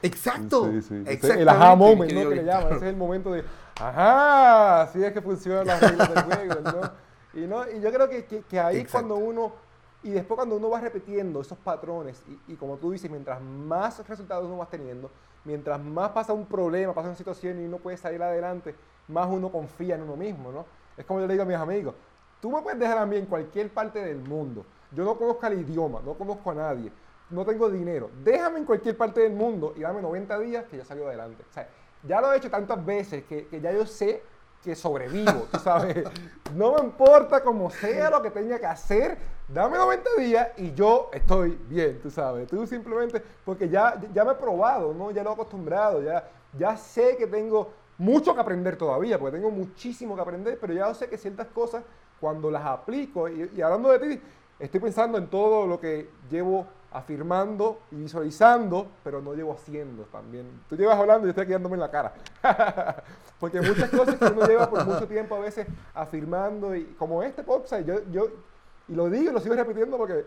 Exacto. Sí,
El aha moment, ¿no? Que le llaman. Ese es el momento de, ajá, así es que funcionan las reglas del juego, ¿no? Y, ¿no? y yo creo que, que, ahí cuando uno, y después cuando uno va repitiendo esos patrones, y, y como tú dices, mientras más resultados uno va teniendo, mientras más pasa un problema, pasa una situación y uno puede salir adelante, más uno confía en uno mismo, ¿no? Es como yo le digo a mis amigos, tú me puedes dejar a mí en cualquier parte del mundo, yo no conozco el idioma, no conozco a nadie, no tengo dinero, déjame en cualquier parte del mundo y dame 90 días que yo salgo adelante. O sea, ya lo he hecho tantas veces que, que ya yo sé que sobrevivo, tú sabes. No me importa como sea lo que tenga que hacer, dame 90 días y yo estoy bien, tú sabes. Tú simplemente, porque ya, ya me he probado, ¿no? Ya lo he acostumbrado, ya, ya sé que tengo mucho que aprender todavía, porque tengo muchísimo que aprender, pero ya sé que ciertas cosas, cuando las aplico, y, y hablando de ti, estoy pensando en todo lo que llevo afirmando y visualizando, pero no llevo haciendo también. Tú llevas hablando y yo estoy quedándome en la cara. Porque muchas cosas que uno lleva por mucho tiempo a veces afirmando, y como este podcast, yo, yo, y lo digo y lo sigo repitiendo porque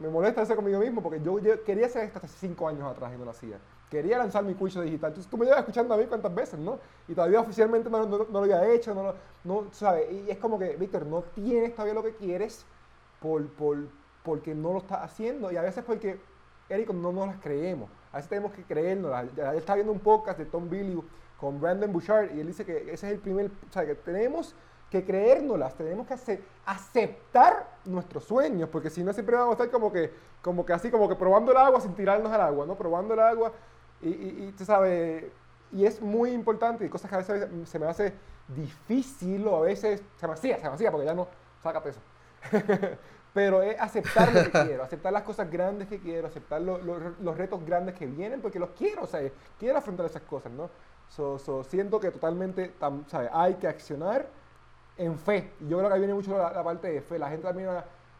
me molesta eso conmigo mismo porque yo, yo quería hacer esto hace cinco años atrás y no lo hacía. Quería lanzar mi curso digital. Entonces tú me llevas escuchando a mí cuántas veces, ¿no? Y todavía oficialmente no, no- no lo había hecho, no, no, ¿sabes? Y es como que, Víctor, no tienes todavía lo que quieres por, por, porque no lo estás haciendo y a veces porque, Eric, no nos las creemos. A veces tenemos que creernos. Él está viendo un podcast de Tom Billy con Brandon Bouchard y él dice que ese es el primer, o sea, que tenemos que creérnoslas, tenemos que ace- aceptar nuestros sueños, porque si no siempre vamos a estar como que, como que así, como que probando el agua sin tirarnos al agua, ¿no? Probando el agua y, y, y tú sabes, y es muy importante y cosas que a veces se me hace difícil o a veces se me hacía, se me hacía porque ya no saca peso. Pero es aceptar lo que quiero, aceptar las cosas grandes que quiero, aceptar lo- lo- los retos grandes que vienen, porque los quiero, o sea, quiero afrontar esas cosas, ¿no? So, so, siento que totalmente, tam- ¿sabes? Hay que accionar en fe. Yo creo que ahí viene mucho la, parte de fe. La gente también,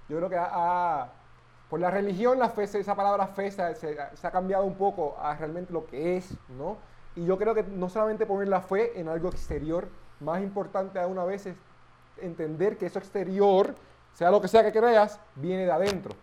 yo creo que ha, por la religión, la fe, esa palabra fe se, ha cambiado un poco a realmente lo que es, ¿no? Y yo creo que no solamente poner la fe en algo exterior, más importante aún a veces entender que eso exterior, sea lo que sea que creas, viene de adentro.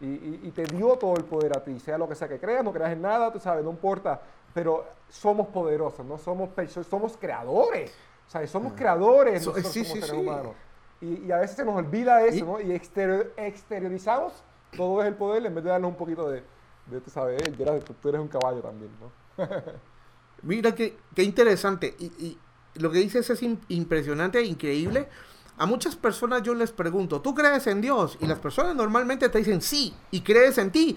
Y, te dio todo el poder a ti, sea lo que sea que creas, no creas en nada, tú sabes, no importa, pero somos poderosos, no somos somos creadores, o sea, somos creadores
So-
nosotros
sí,
como
sí,
seres
sí.
humanos. Y, y a veces se nos olvida eso,
Y-
¿no? Y exterior- exteriorizamos todo es el poder en vez de darnos un poquito de, de tú sabes, "Ey, Gerard, tú, eres un caballo también, ¿no?
Mira qué, qué interesante. Y, y lo que dices es im- impresionante e increíble. A muchas personas yo les pregunto, ¿tú crees en Dios? Y las personas normalmente te dicen sí, y crees en ti.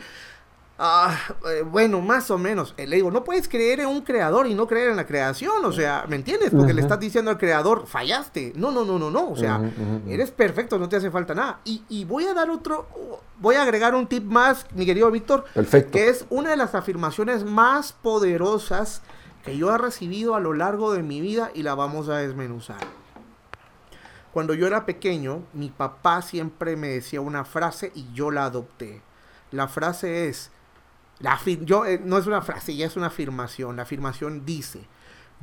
Ah, eh, bueno, más o menos. Eh, Le digo, no puedes creer en un creador y no creer en la creación. O sea, ¿me entiendes? Porque le estás diciendo al creador, fallaste. No, no, no, no, no. O sea, eres perfecto, no te hace falta nada. Y, y voy a dar otro, voy a agregar un tip más, mi querido Víctor,
Perfecto.
que es una de las afirmaciones más poderosas que yo he recibido a lo largo de mi vida y la vamos a desmenuzar. Cuando yo era pequeño, mi papá siempre me decía una frase y yo la adopté. La frase es, la yo, eh, no es una frase, ya es una afirmación. La afirmación dice,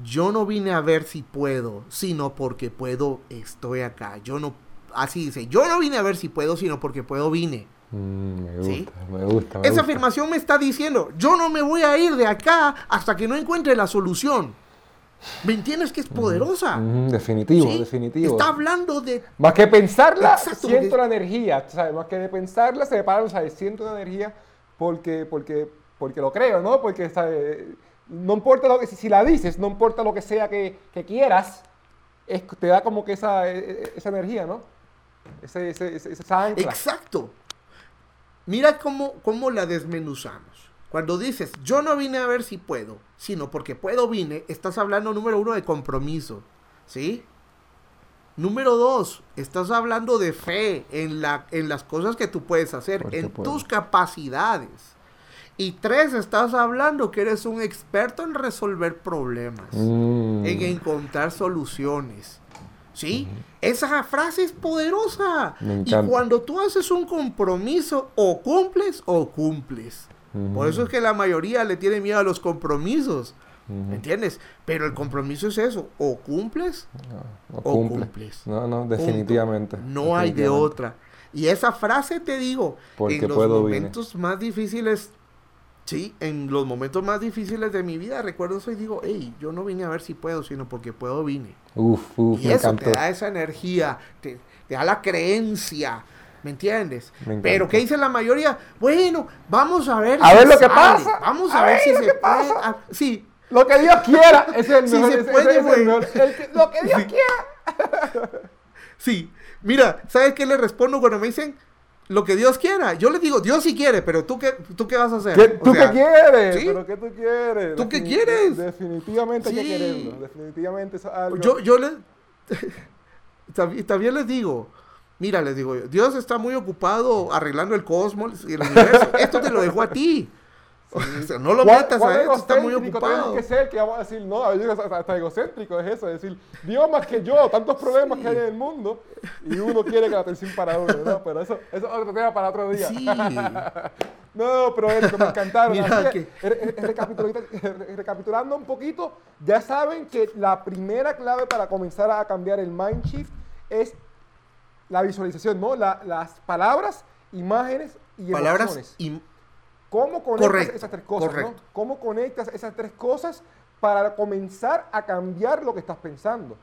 yo no vine a ver si puedo, sino porque puedo, estoy acá. Yo no, así dice, yo no vine a ver si puedo, sino porque puedo, vine.
Mm, me gusta,
¿Sí?
me gusta. me
Esa
gusta.
afirmación me está diciendo, yo no me voy a ir de acá hasta que no encuentre la solución. ¿Me entiendes que es poderosa?
Ujú, definitivo,
¿Sí?
definitivo.
Está hablando de...
Más que pensarla,
Exacto,
siento la energía, ¿sabes? Más que de pensarla, se para, ¿sabes? Siento la energía porque, porque, porque lo creo, ¿no? Porque, ¿sabes? No importa lo que, si, la dices, no importa lo que sea que, quieras, te da como que esa, e- e- esa energía, ¿no? Ese, ese- esa ancla.
Exacto. Mira cómo, cómo la desmenuzamos. Cuando dices, yo no vine a ver si puedo, sino porque puedo vine, estás hablando número uno de compromiso. ¿Sí? Número dos, estás hablando de fe en, la, en las cosas que tú puedes hacer,
Porque
en
puedo.
tus capacidades. Y tres, estás hablando que eres un experto en resolver problemas,
Mm.
en encontrar soluciones. ¿Sí? Esa frase es poderosa. Y cuando tú haces un compromiso, o cumples o cumples.
Ujú.
Por eso es que la mayoría le tiene miedo a los compromisos. ¿Me entiendes? Pero el compromiso es eso. O cumples
No, no
o
cumple.
cumples.
No, no,
Punto.
definitivamente.
No hay de otra. Y esa frase te digo,
Porque
en los
vine.
momentos más difíciles, sí, en los momentos más difíciles de mi vida, recuerdo eso y digo, hey, yo no vine a ver si puedo, sino porque puedo, vine.
Uf, uf,
y
me
eso
encantó.
te da esa energía, te, te da la creencia, ¿me entiendes?
Me
Pero. ¿qué dice la mayoría? Bueno, vamos a ver
A
si
ver lo que pasa,
Vamos
a
a, ver,
ver
si se puede. ah, sí,
Lo que Dios quiera, ese es el
Sí
mejor.
se
ese-
puede,
ese es el
güey.
mejor. El que- lo que Dios
Sí.
quiera.
sí. Mira, ¿sabes qué le respondo cuando me dicen lo que Dios quiera? Yo les digo, Dios sí quiere, pero ¿tú qué, tú qué vas a hacer?
¿Qué-
O
¿Tú
sea,
qué quieres?
¿sí?
¿Pero qué tú quieres?
¿Tú qué quieres?
Definitivamente hay que
Sí.
quererlo. Definitivamente eso es algo.
Yo, yo les... también, también les digo, mira, les digo, yo, Dios está muy ocupado arreglando el cosmos y el universo. Esto te lo dejo a ti. O sea, no lo
¿Cuán-
metas a él, está muy ocupado.
Que ser que vamos a decir, no, a veces hasta, hasta egocéntrico es eso, es decir, Dios más que yo, tantos problemas que hay en el mundo, y uno quiere que la atención para uno, ¿no? Pero eso, eso es otro tema para otro día.
Sí.
No, pero Érico, me encantaron.
Mira que-
recapitulando, un poquito, ya saben que la primera clave para comenzar a cambiar el mind shift es la visualización, ¿no? La- las palabras imágenes y
Palabras
emociones.
y
¿Cómo conectas
Correcto,
esas tres cosas? ¿no? ¿Cómo conectas esas tres cosas para comenzar a cambiar lo que estás pensando?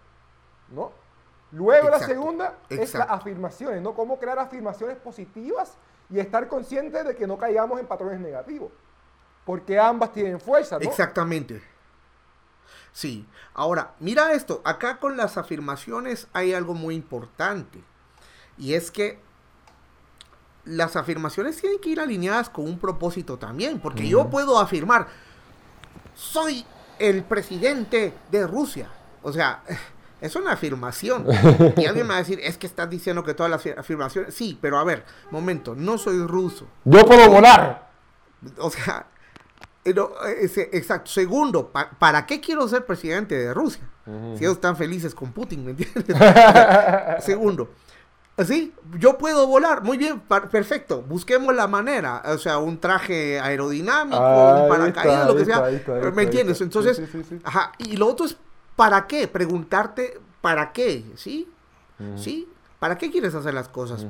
¿No? Luego la
Exacto,
segunda es las afirmaciones, ¿no? Cómo crear afirmaciones positivas y estar conscientes de que no caigamos en patrones negativos. Porque ambas tienen fuerza, ¿no?
Exactamente. Sí. Ahora, mira esto. Acá con las afirmaciones hay algo muy importante. Y es que las afirmaciones tienen que ir alineadas con un propósito también. Porque yo puedo afirmar, soy el presidente de Rusia. O sea, es una afirmación. Y alguien me va a decir, es que estás diciendo que todas las afirmaciones... Sí, pero a ver, momento, no soy ruso.
Yo puedo volar.
O sea, eh, no, exacto. Segundo, pa- ¿para qué quiero ser presidente de Rusia? Si ellos están felices con Putin, ¿me entiendes? Segundo, sí, yo puedo volar, muy bien, perfecto. Busquemos la manera, o sea, un traje aerodinámico,
Ahí
un paracaídas,
está,
lo que sea.
está,
¿Me entiendes? Entonces,
sí, sí, sí.
ajá. Y lo otro es, ¿para qué? Preguntarte, ¿para qué? ¿Sí? ¿Sí? ¿Para qué quieres hacer las cosas?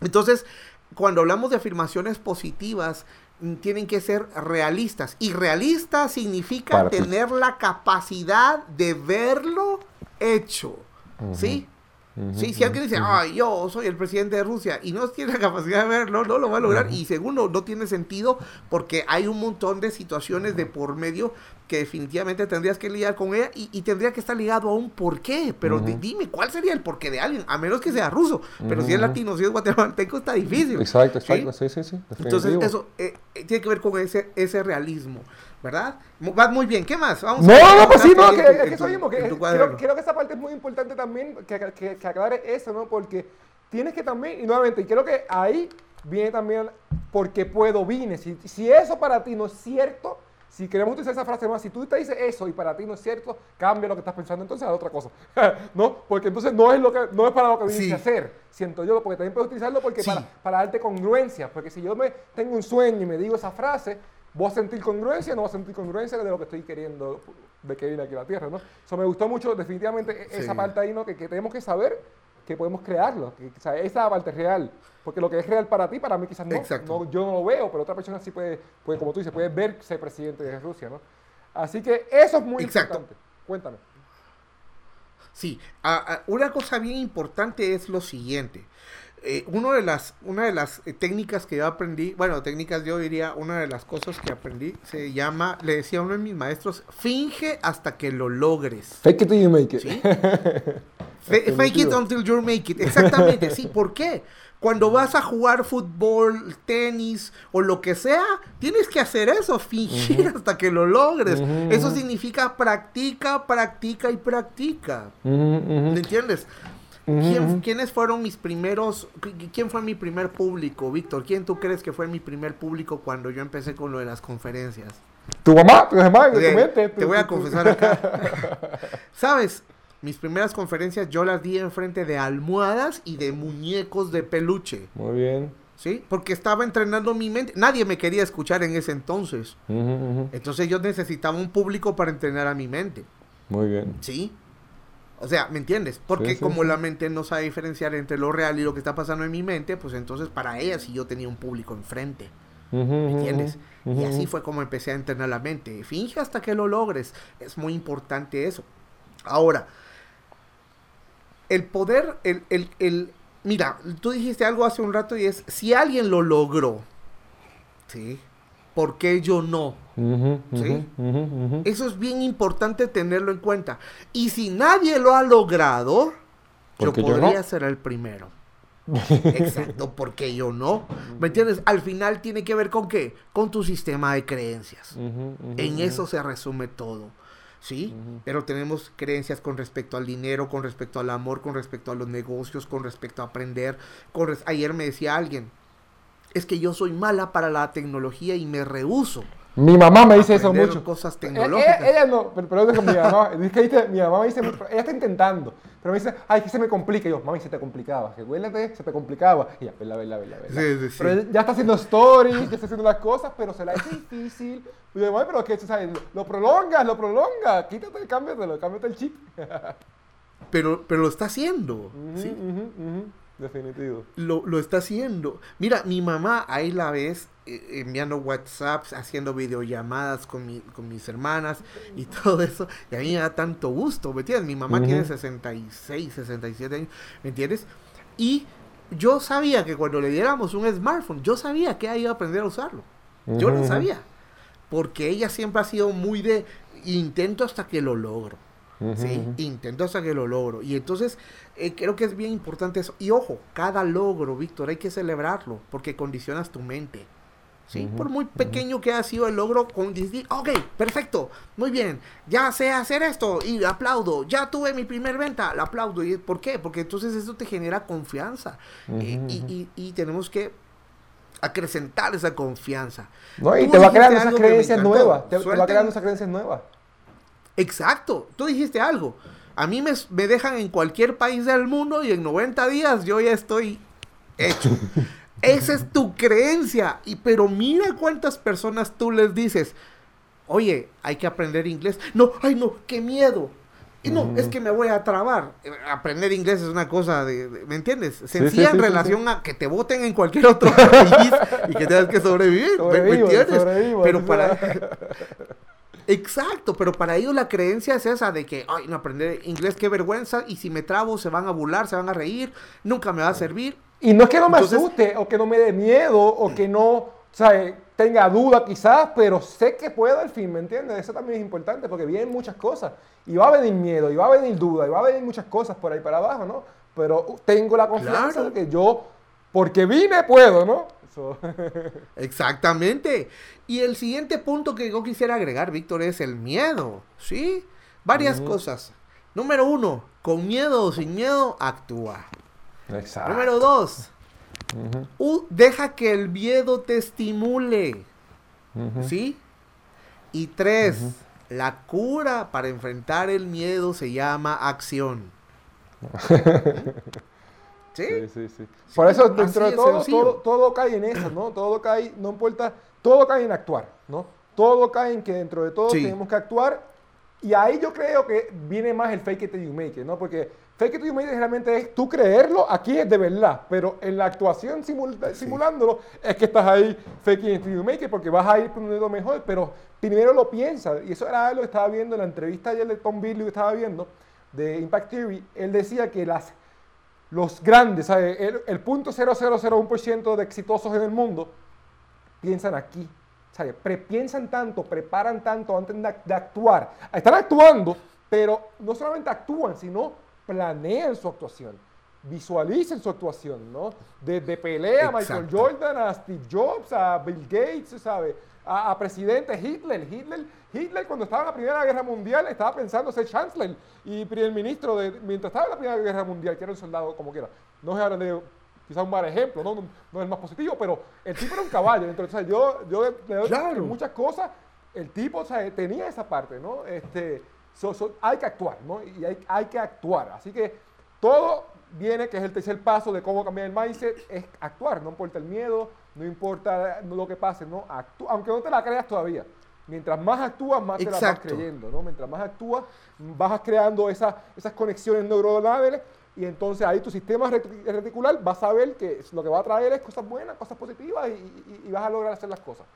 Entonces, cuando hablamos de afirmaciones positivas, mm, tienen que ser realistas. Y realista significa
Para ti.
tener la capacidad de verlo hecho. ¿Sí? Sí, si alguien dice, yo soy el presidente de Rusia y no tiene la capacidad de verlo, no lo va a lograr. Y segundo, no tiene sentido porque hay un montón de situaciones de por medio que definitivamente tendrías que lidiar con ella y, y tendría que estar ligado a un porqué. Pero di- dime, ¿cuál sería el porqué de alguien? A menos que sea ruso. Pero si es latino, si es guatemalteco, está difícil.
Exacto, exacto. Sí, sí, sí.
Entonces, eso eh, eh, tiene que ver con ese, ese realismo, ¿verdad? Mu- Va muy bien, ¿qué más? Vamos
No,
a-
no, pues sí, no, que, es que eso mismo, que creo, que esa parte es muy importante también, que, que, que aclare eso, ¿no? Porque tienes que también, y nuevamente, y creo que ahí viene también porque puedo, vine. Si, si eso para ti no es cierto, si queremos utilizar esa frase más, si tú te dices eso y para ti no es cierto, cambia lo que estás pensando, entonces haz otra cosa, ¿no? Porque entonces no es, lo que, no es para lo que viniste
Sí.
a hacer, siento yo, porque también puedes utilizarlo porque
Sí.
para, para darte congruencia, porque si yo me tengo un sueño y me digo esa frase, ¿voy a sentir congruencia no voy a sentir congruencia de lo que estoy queriendo de que viene aquí a la Tierra, ¿no? Eso me gustó mucho definitivamente e- esa
Sí.
parte ahí, ¿no? Que, que tenemos que saber que podemos crearlo, que, o sea, esa es la parte real, porque lo que es real para ti, para mí quizás no, yo no lo veo, pero otra persona sí puede, puede, como tú dices, puede ver ser presidente de Rusia, ¿no? Así que eso es muy
Exacto.
importante. Cuéntame.
Sí, a- a- una cosa bien importante es lo siguiente. Eh, uno de las, una de las eh, técnicas que yo aprendí, bueno, técnicas yo diría, una de las cosas que aprendí se llama, le decía a uno de mis maestros, finge hasta que lo logres.
Fake it till you make it.
¿Sí? Fake it until you make it. Exactamente, sí. ¿Por qué? Cuando vas a jugar fútbol, tenis o lo que sea, tienes que hacer eso, fingir hasta que lo logres.
Ujú,
Eso
ujú.
significa practica, practica y practica. ¿Me entiendes? ¿Quién-. ¿Quiénes fueron mis primeros, qui- quién fue mi primer público, Víctor? ¿Quién tú crees que fue mi primer público cuando yo empecé con lo de las conferencias?
Tu mamá, tu mamá, tu mente.
te voy a confesar acá. ¿Sabes? Mis primeras conferencias yo las di enfrente de almohadas y de muñecos de peluche.
Muy bien.
¿Sí? Porque estaba entrenando mi mente. Nadie me quería escuchar en ese entonces. Entonces yo necesitaba un público para entrenar a mi mente.
Muy bien.
¿Sí? O sea, ¿me entiendes? Porque
Sí, sí,
como
sí.
la mente no sabe diferenciar entre lo real y lo que está pasando en mi mente, pues entonces para ella sí yo tenía un público enfrente. ¿Me entiendes? Y así fue como empecé a entrenar la mente. Finge hasta que lo logres. Es muy importante eso. Ahora, el poder, el, el, el- mira, tú dijiste algo hace un rato y es, si alguien lo logró, ¿sí? ¿Por qué yo no? ¿Sí? Eso es bien importante tenerlo en cuenta. Y si nadie lo ha logrado, yo
Porque yo
podría
no.
ser el primero. Exacto, porque yo no. ¿Me entiendes? Al final tiene que ver con qué? Con tu sistema de creencias. En eso se resume todo. ¿Sí? Pero tenemos creencias con respecto al dinero, con respecto al amor, con respecto a los negocios, con respecto a aprender. Con Ayer me decía alguien, es que yo soy mala para la tecnología y me rehuso.
Mi mamá me dice eso mucho.
cosas
Eh,
tecnológicas.
Ella, ella no, pero, pero es que mi mamá, es que dice- mi mamá me dice, mucho, ella está intentando, pero me dice, ay, que se me complica. Y yo, mami, se te complicaba, que huélate, se te complicaba. Y ya, vela, vela, vela, vela.
Sí, sí, sí.
Pero ella ya está haciendo stories, ya está haciendo las cosas, pero se la hace difícil. Y yo, mami, pero que, tú sabes, lo prolongas, lo prolongas, quítate, cámbiatelo, cámbiate el chip.
pero, pero lo está haciendo. ¿sí?
ujú, ujú. Definitivo.
Lo, lo está haciendo. Mira, mi mamá, ahí la ves, eh, enviando WhatsApps, haciendo videollamadas con, mi, con mis hermanas y todo eso. Y a mí me da tanto gusto, ¿me entiendes? Mi mamá tiene 66, 67 años, ¿me entiendes? Y yo sabía que cuando le diéramos un smartphone, yo sabía que ella iba a aprender a usarlo. Yo lo sabía. Porque ella siempre ha sido muy de intento hasta que lo logro. ¿Sí? Intento hasta que lo logro. Y entonces eh, creo que es bien importante eso. Y ojo, cada logro, Víctor, hay que celebrarlo porque condicionas tu mente. ¿sí? Por muy pequeño que haya sido el logro, con ok, perfecto, muy bien, ya sé hacer esto y aplaudo, ya tuve mi primer venta, la aplaudo. ¿Y por qué? Porque entonces eso te genera confianza eh, y, y, tenemos que acrecentar esa confianza.
No, y te va creando esas creencias nuevas, te, va esas creencias nuevas.
Exacto, tú dijiste algo. A mí me, me dejan en cualquier país del mundo y en 90 días yo ya estoy hecho. Esa es tu creencia. Y pero mira cuántas personas tú les dices, oye, hay que aprender inglés. No, ay no, qué miedo. Y no, es que me voy a trabar. Aprender inglés es una cosa de, ¿me entiendes? Sencilla en relación a que te voten en cualquier otro país y que tengas que sobrevivir. ¿Me, entiendes? pero para Exacto, pero para ellos la creencia es esa de que, ay, no aprender inglés, qué vergüenza, y si me trabo se van a burlar, se van a reír, nunca me va a servir.
Y no es que no me asuste o que no me dé miedo o que no tenga duda quizás, pero sé que puedo al fin, ¿me entiendes? Eso también es importante porque vienen muchas cosas y va a venir miedo y va a venir duda y va a venir muchas cosas por ahí para abajo, ¿no? Pero tengo la confianza de que yo, porque vine, puedo, ¿no?
Exactamente. Y el siguiente punto que yo quisiera agregar, Víctor, es el miedo, ¿sí? Varias cosas. Número uno, con miedo o sin miedo, actúa. Número dos, deja que el miedo te estimule. ¿Sí? Y tres, la cura para enfrentar el miedo se llama acción.
¿Sí? Sí, sí, Por eso, dentro de todo, todo, cae en eso, ¿no? Todo cae, no importa, todo cae en actuar, ¿no? Todo cae en que dentro de todo tenemos que actuar. Y ahí yo creo que viene más el fake it till you make it, ¿no? Porque Fake it you make realmente es tú creerlo, aquí es de verdad, pero en la actuación simulándolo es que estás ahí fake it you make it porque vas a ir poniendo mejor, pero primero lo piensas. Y eso era algo que estaba viendo en la entrevista ayer de Tom Billy que estaba viendo de Impact Theory. Él decía que las, los grandes, El, el punto 0001% de exitosos en el mundo piensan aquí. Pre, piensan tanto, preparan tanto antes de, de actuar. Están actuando, pero no solamente actúan, sino planean su actuación, visualicen su actuación, ¿no? Desde pelea a Michael Jordan, a Steve Jobs, a Bill Gates, ¿sabe? A, presidente Hitler. Hitler. Hitler cuando estaba en la Primera Guerra Mundial estaba pensando ser chancellor y primer ministro de, mientras estaba en la Primera Guerra Mundial, que era un soldado como quiera. No es de quizás un mal ejemplo, ¿no? No, es el más positivo, pero el tipo era un caballo. Entonces, yo, yo le muchas cosas, el tipo o sea, tenía esa parte, ¿no? Este, hay que actuar, ¿no? Y hay, hay, que actuar. Así que todo viene, que es el tercer paso de cómo cambiar el mindset, es actuar. No importa el miedo, no importa lo que pase, ¿no? aunque no te la creas todavía. Mientras más actúas, más te la vas creyendo, ¿no? Mientras más actúas, vas creando esas conexiones neuronales y entonces ahí tu sistema reticular va a saber que lo que va a traer es cosas buenas, cosas positivas y, vas a lograr hacer las cosas.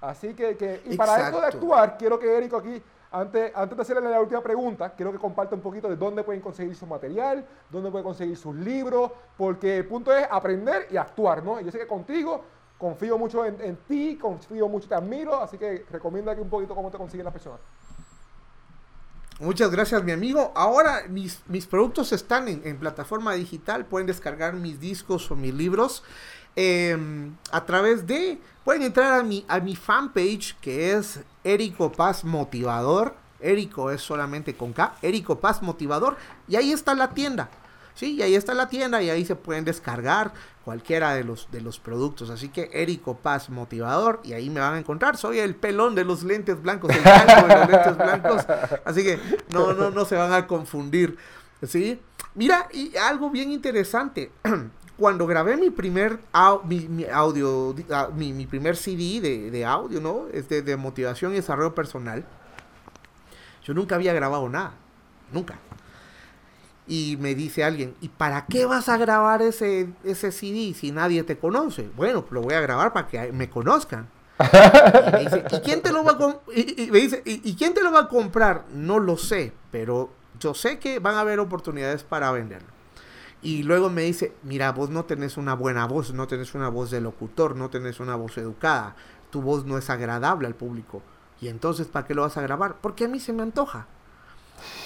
Así que, que y para esto de actuar, quiero que Erico aquí antes, de hacerle la última pregunta, quiero que comparta un poquito de dónde pueden conseguir su material, dónde pueden conseguir sus libros, porque el punto es aprender y actuar, ¿no? Y yo sé que contigo confío mucho en, ti, confío mucho, te admiro, así que recomienda aquí un poquito cómo te consiguen las personas.
Muchas gracias, mi amigo. Ahora mis, mis productos están en, en, plataforma digital. Pueden descargar mis discos o mis libros em, a través de. Pueden entrar a mi, a mi fanpage que es Érico Paz Motivador. Érico es solamente con K. Érico Paz Motivador. Y ahí está la tienda. Sí, y ahí está la tienda y ahí se pueden descargar cualquiera de los, de los productos. Así que Érico Paz Motivador y ahí me van a encontrar. Soy el pelón de los lentes blancos, el de los lentes blancos. Así que no, no, no se van a confundir. ¿Sí? Mira, y algo bien interesante. cuando grabé mi primer audio, ah, mi, primer CD de, audio, ¿no? Este, de motivación y desarrollo personal, yo nunca había grabado nada. Nunca. Y me dice alguien, ¿y para qué vas a grabar ese, ese CD si nadie te conoce? Bueno, lo voy a grabar para que me conozcan. Y me dice, ¿y quién te lo va a y, me dice, ¿y, quién te lo va a comprar? No lo sé, pero yo sé que van a haber oportunidades para venderlo. Y luego me dice, mira, vos no tenés una buena voz, no tenés una voz de locutor, no tenés una voz educada, tu voz no es agradable al público. Y entonces, ¿para qué lo vas a grabar? Porque a mí se me antoja.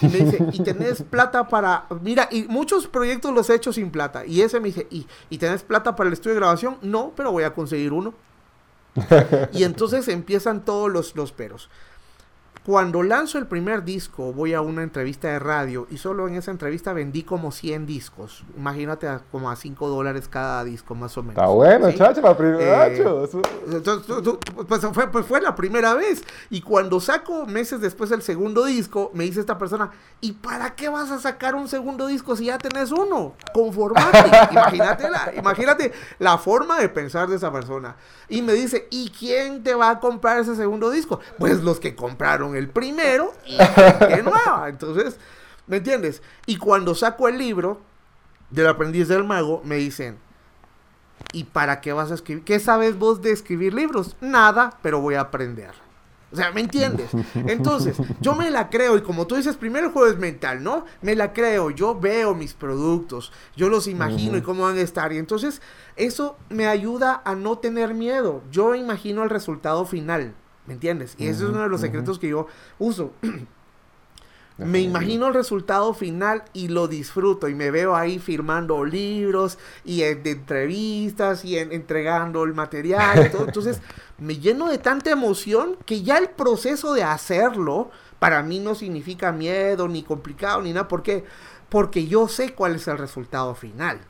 Y me dice, y tenés plata para. Mira, y muchos proyectos los he hecho sin plata. Y ese me dice, ¿y, ¿y tenés plata para el estudio de grabación? No, pero voy a conseguir uno. y entonces empiezan todos los, los peros. Cuando lanzo el primer disco, voy a una entrevista de radio y solo en esa entrevista vendí como 100 discos. Imagínate como a 5 dólares cada disco, más o menos.
Está bueno, chacho, la primera
eh, pues, fue, pues fue la primera vez. Y cuando saco meses después el segundo disco, me dice esta persona, ¿y para qué vas a sacar un segundo disco si ya tenés uno? Conformate. imagínate, la, imagínate la forma de pensar de esa persona. Y me dice, ¿y quién te va a comprar ese segundo disco? Pues los que compraron el primero y que nueva. Entonces, ¿me entiendes? Y cuando saco el libro del aprendiz del mago, me dicen, ¿y para qué vas a escribir? ¿Qué sabes vos de escribir libros? Nada, pero voy a aprender. O sea, ¿me entiendes? Entonces, yo me la creo y como tú dices, primero el juego es mental, ¿no? Me la creo, yo veo mis productos, yo los imagino y cómo van a estar. Y entonces, eso me ayuda a no tener miedo. Yo imagino el resultado final. ¿Me entiendes? Y ese es uno de los secretos que yo uso. me imagino el resultado final y lo disfruto y me veo ahí firmando libros y de entrevistas y entregando el material y todo. Entonces me lleno de tanta emoción que ya el proceso de hacerlo para mí no significa miedo ni complicado ni nada. ¿Por qué? Porque yo sé cuál es el resultado final.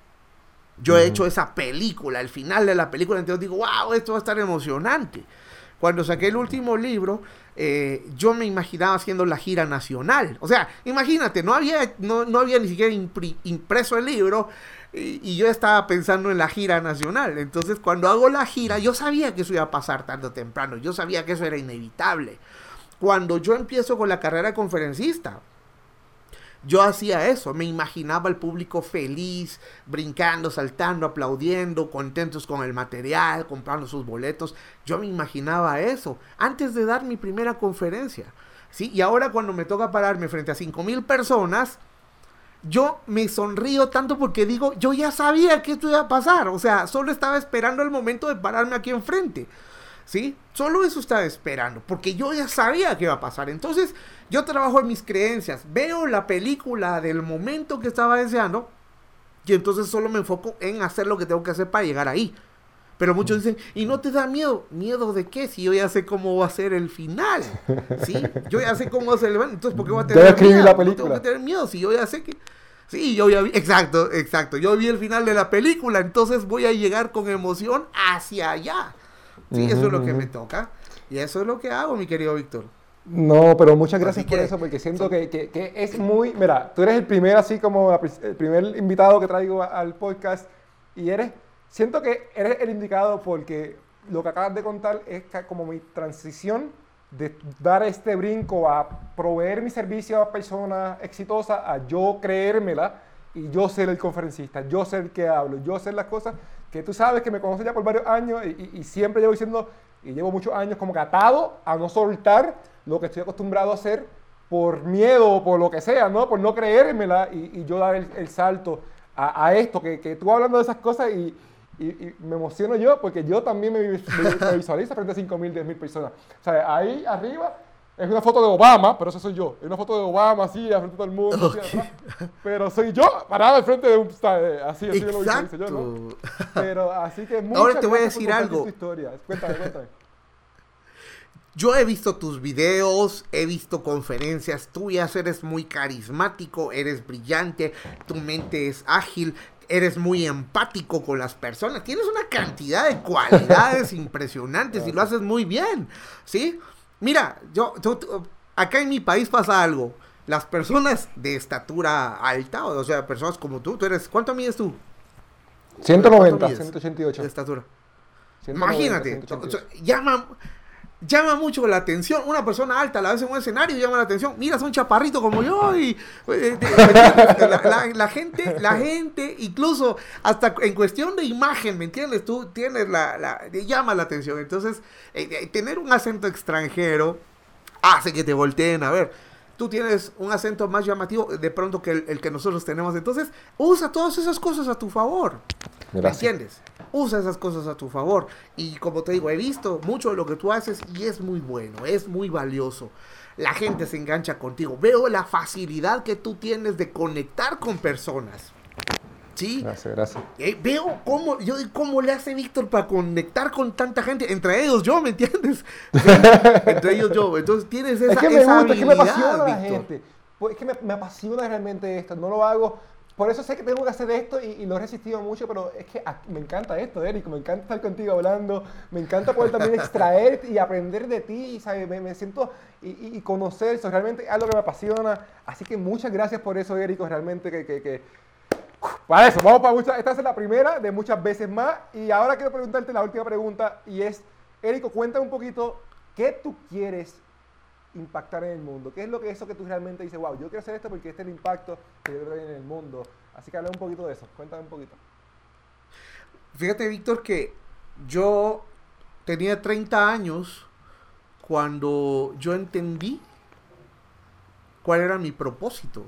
Yo he hecho esa película, el final de la película, entonces digo, wow, esto va a estar emocionante. Cuando saqué el último libro, eh, yo me imaginaba haciendo la gira nacional. O sea, imagínate, no había, no, había ni siquiera impreso el libro y, yo estaba pensando en la gira nacional. Entonces, cuando hago la gira, yo sabía que eso iba a pasar tarde o temprano. Yo sabía que eso era inevitable. Cuando yo empiezo con la carrera de conferencista, yo hacía eso, me imaginaba al público feliz, brincando, saltando, aplaudiendo, contentos con el material, comprando sus boletos. Yo me imaginaba eso antes de dar mi primera conferencia. ¿sí? Y ahora cuando me toca pararme frente a 5 mil personas, yo me sonrío tanto porque digo, yo ya sabía que esto iba a pasar. O sea, solo estaba esperando el momento de pararme aquí enfrente. ¿Sí? Solo eso estaba esperando, porque yo ya sabía que iba a pasar. Entonces, yo trabajo en mis creencias, veo la película del momento que estaba deseando y entonces solo me enfoco en hacer lo que tengo que hacer para llegar ahí. Pero muchos dicen, ¿y no te da miedo? ¿Miedo de qué? Si yo ya sé cómo va a ser el final. ¿Sí? Yo ya sé cómo va a ser el final. Entonces, ¿por qué voy a tener miedo? La película. tengo que tener miedo si yo ya sé que... Sí, yo ya vi... Exacto, exacto. Yo vi el final de la película, entonces voy a llegar con emoción hacia allá. Sí, eso es lo que me toca. Y eso es lo que hago, mi querido Víctor.
No, pero muchas gracias por eso, porque siento que, que, es muy... Mira, tú eres el primer, así como el primer invitado que traigo al podcast, y eres... Siento que eres el indicado porque lo que acabas de contar es como mi transición de dar este brinco a proveer mi servicio a personas exitosas, a yo creérmela y yo ser el conferencista, yo ser el que hablo, yo ser las cosas que tú sabes que me conoces ya por varios años y, y siempre llevo diciendo, y llevo muchos años como que atado a no soltar lo que estoy acostumbrado a hacer por miedo o por lo que sea, ¿no? Por no creérmela y, y yo dar el, salto a, a esto, que, que, tú hablando de esas cosas y, y, me emociono yo porque yo también me, visualizo frente a 5 mil, 10 mil personas. O sea, ahí arriba es una foto de Obama, pero eso soy yo. Es una foto de Obama así, al frente de todo el mundo. Así, pero soy yo parado al frente de un... Así, así lo visualizo yo, ¿no? Pero así que...
Ahora te voy a decir algo.
Cuéntame, cuéntame.
Yo he visto tus videos, he visto conferencias tuyas, eres muy carismático, eres brillante, tu mente es ágil, eres muy empático con las personas, tienes una cantidad de cualidades impresionantes y lo haces muy bien, ¿sí? Mira, yo, acá en mi país pasa algo. Las personas de estatura alta, o sea, personas como tú, tú eres, ¿cuánto mides tú?
190, 188.
De estatura. Imagínate, llaman llama mucho la atención. Una persona alta la vez en un escenario llama la atención. Miras a un chaparrito como yo y eh, la, gente, la gente, incluso hasta en cuestión de imagen, ¿me entiendes? Tú tienes la, la llama la atención. Entonces, eh, eh, tener un acento extranjero hace que te volteen a ver. Tú tienes un acento más llamativo de pronto que el, que nosotros tenemos. Entonces, usa todas esas cosas a tu favor. ¿Me entiendes? Usa esas cosas a tu favor. Y como te digo, he visto mucho de lo que tú haces y es muy bueno, es muy valioso. La gente se engancha contigo. Veo la facilidad que tú tienes de conectar con personas. ¿Sí?
Gracias, gracias.
Eh, veo cómo, yo, cómo le hace Víctor para conectar con tanta gente. Entre ellos yo, ¿me entiendes? entre ellos yo. Entonces tienes esa,
es que me gusta, es que me apasiona la gente. Pues, es que me, me, apasiona realmente esto. No lo hago. Por eso sé que tengo que hacer esto y, lo he resistido mucho, pero es que me encanta esto, Eric. Me encanta estar contigo hablando. Me encanta poder también extraer y aprender de ti. ¿sabes? Me, me siento y, y, conocer eso. Realmente es algo que me apasiona. Así que muchas gracias por eso, Eric. Realmente que, que, que para eso, vamos para muchas. Esta es la primera de muchas veces más. Y ahora quiero preguntarte la última pregunta y es, Érico, cuéntame un poquito qué tú quieres impactar en el mundo. ¿Qué es lo que eso que tú realmente dices, wow, yo quiero hacer esto porque este es el impacto que yo quiero en el mundo? Así que habla un poquito de eso. Cuéntame un poquito.
Fíjate, Víctor, que yo tenía 30 años cuando yo entendí cuál era mi propósito.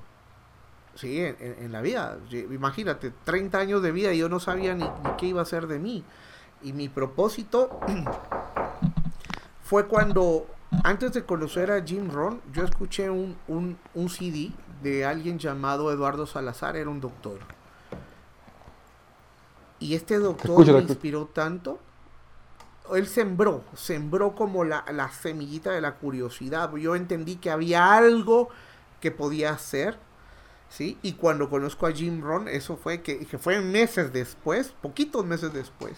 Sí, en, la vida. Imagínate, 30 años de vida y yo no sabía ni, qué iba a ser de mí. Y mi propósito fue cuando, antes de conocer a Jim Ron, yo escuché un, un, CD de alguien llamado Eduardo Salazar, era un doctor. Y este doctor me inspiró tanto. Él sembró, sembró como la, la semillita de la curiosidad. Yo entendí que había algo que podía hacer ¿sí? Y cuando conozco a Jim Ron, eso fue que, que fue meses después, poquitos meses después,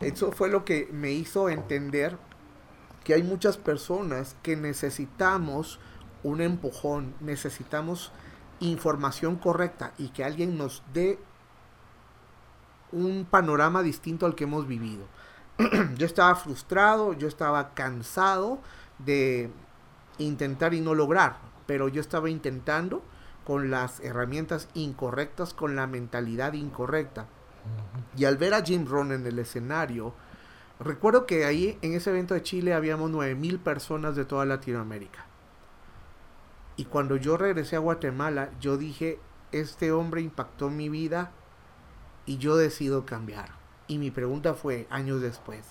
eso fue lo que me hizo entender que hay muchas personas que necesitamos un empujón, necesitamos información correcta y que alguien nos dé un panorama distinto al que hemos vivido. yo estaba frustrado, yo estaba cansado de intentar y no lograr, pero yo estaba intentando con las herramientas incorrectas, con la mentalidad incorrecta. Y al ver a Jim Rohn en el escenario, recuerdo que ahí en ese evento de Chile habíamos 9000 personas de toda Latinoamérica. Y cuando yo regresé a Guatemala, yo dije, este hombre impactó mi vida y yo decido cambiar. Y mi pregunta fue, años después,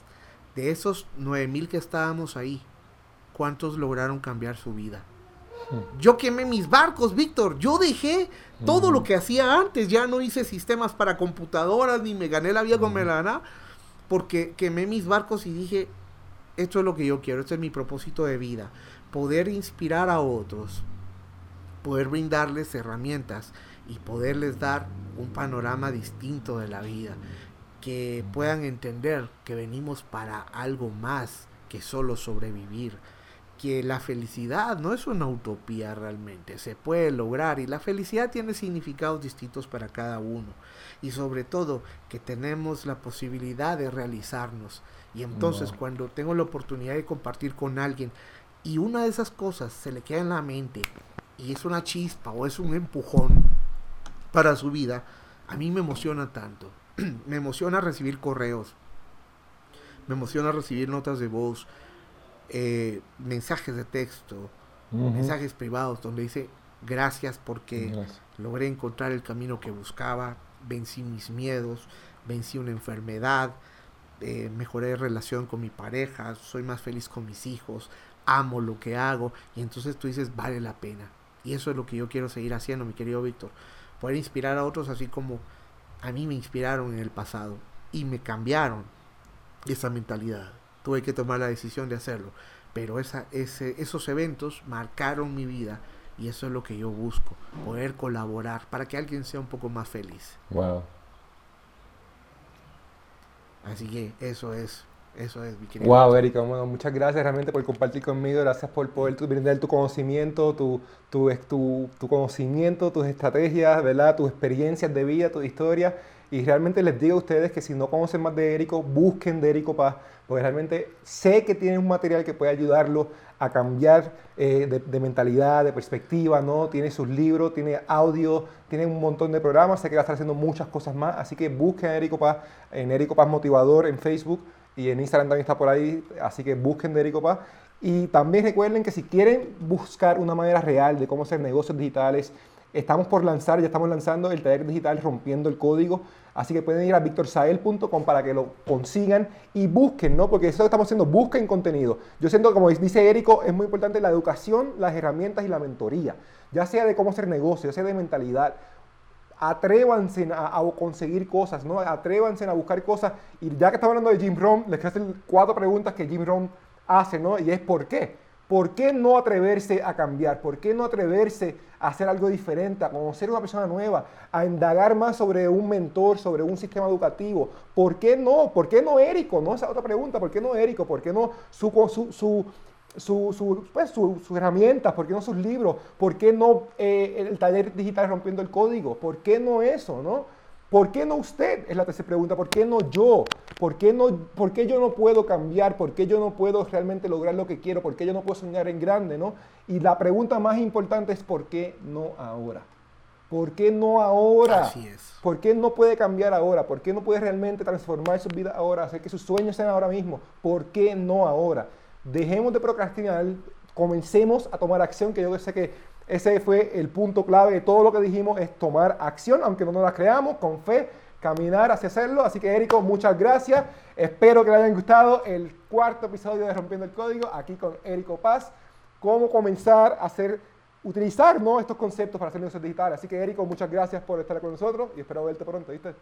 de esos 9000 que estábamos ahí, ¿cuántos lograron cambiar su vida? Yo quemé mis barcos, Víctor. Yo dejé todo lo que hacía antes. Ya no hice sistemas para computadoras ni me gané la vida con Melana. Porque quemé mis barcos y dije, esto es lo que yo quiero. Este es mi propósito de vida. Poder inspirar a otros. Poder brindarles herramientas y poderles dar un panorama distinto de la vida. Que puedan entender que venimos para algo más que solo sobrevivir que la felicidad no es una utopía realmente, se puede lograr y la felicidad tiene significados distintos para cada uno y sobre todo que tenemos la posibilidad de realizarnos. Y entonces cuando tengo la oportunidad de compartir con alguien y una de esas cosas se le queda en la mente y es una chispa o es un empujón para su vida, a mí me emociona tanto, me emociona recibir correos, me emociona recibir notas de voz, eh, mensajes de texto, mensajes privados donde dice gracias porque logré encontrar el camino que buscaba, vencí mis miedos, vencí una enfermedad, eh, mejoré relación con mi pareja, soy más feliz con mis hijos, amo lo que hago y entonces tú dices vale la pena. Y eso es lo que yo quiero seguir haciendo, mi querido Víctor. Poder inspirar a otros así como a mí me inspiraron en el pasado y me cambiaron esa mentalidad tuve que tomar la decisión de hacerlo. Pero esa, ese, esos eventos marcaron mi vida y eso es lo que yo busco, poder colaborar para que alguien sea un poco más feliz.
Wow.
Así que eso es, eso es mi
querido. Wow, Erika, bueno, muchas gracias realmente por compartir conmigo, gracias por poder brindar tu conocimiento, tu, tu, tu, tu conocimiento, tus estrategias, ¿verdad? tus experiencias de vida, tu historia. Y realmente les digo a ustedes que si no conocen más de Érico, busquen de Érico Paz porque realmente sé que tiene un material que puede ayudarlo a cambiar eh, de, mentalidad, de perspectiva, ¿no? Tiene sus libros, tiene audio, tiene un montón de programas, sé que va a estar haciendo muchas cosas más, así que busquen a Erico Paz, en Erico Paz Motivador en Facebook y en Instagram también está por ahí, así que busquen de Erico Paz. Y también recuerden que si quieren buscar una manera real de cómo hacer negocios digitales, estamos por lanzar, ya estamos lanzando el taller digital Rompiendo el Código. Así que pueden ir a victorsael.com para que lo consigan y busquen, ¿no? Porque eso que estamos haciendo, busquen contenido. Yo siento, como dice Érico, es muy importante la educación, las herramientas y la mentoría. Ya sea de cómo hacer negocio, ya sea de mentalidad. Atrévanse a, conseguir cosas, ¿no? Atrévanse a buscar cosas. Y ya que estamos hablando de Jim Rohn, les quiero hacer cuatro preguntas que Jim Rohn hace, ¿no? Y es ¿por qué? ¿Por qué no atreverse a cambiar? ¿Por qué no atreverse a hacer algo diferente, a conocer una persona nueva, a indagar más sobre un mentor, sobre un sistema educativo? ¿Por qué no? ¿Por qué no Érico? No, esa otra pregunta. ¿Por qué no Érico? ¿Por qué no su, su, su, pues, sus herramientas? ¿Por qué no sus libros? ¿Por qué no eh, el taller digital rompiendo el código? ¿Por qué no eso? ¿no? ¿Por qué no usted? Es la tercera pregunta. ¿Por qué no yo? ¿Por qué, no, ¿Por qué yo no puedo cambiar? ¿Por qué yo no puedo realmente lograr lo que quiero? ¿Por qué yo no puedo soñar en grande? ¿no? Y la pregunta más importante es ¿por qué no ahora? ¿Por qué no ahora?
Así es.
¿Por qué no puede cambiar ahora? ¿Por qué no puede realmente transformar su vida ahora? Hacer que sus sueños sean ahora mismo. ¿Por qué no ahora? Dejemos de procrastinar, comencemos a tomar acción, que yo sé que ese fue el punto clave de todo lo que dijimos, es tomar acción, aunque no nos la creamos, con fe, caminar hacia hacerlo. Así que, Érico, muchas gracias. Espero que les haya gustado el cuarto episodio de Rompiendo el Código, aquí con Érico Paz. Cómo comenzar a hacer, utilizar ¿no? estos conceptos para hacer negocios digitales. Así que, Érico, muchas gracias por estar con nosotros y espero verte pronto, ¿viste?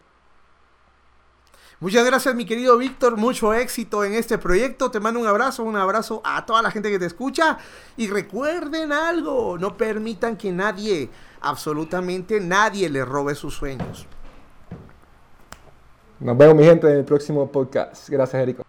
Muchas gracias, mi querido Víctor. Mucho éxito en este proyecto. Te mando un abrazo, un abrazo a toda la gente que te escucha. Y recuerden algo: no permitan que nadie, absolutamente nadie, les robe sus sueños.
Nos vemos, mi gente, en el próximo podcast. Gracias, Erico.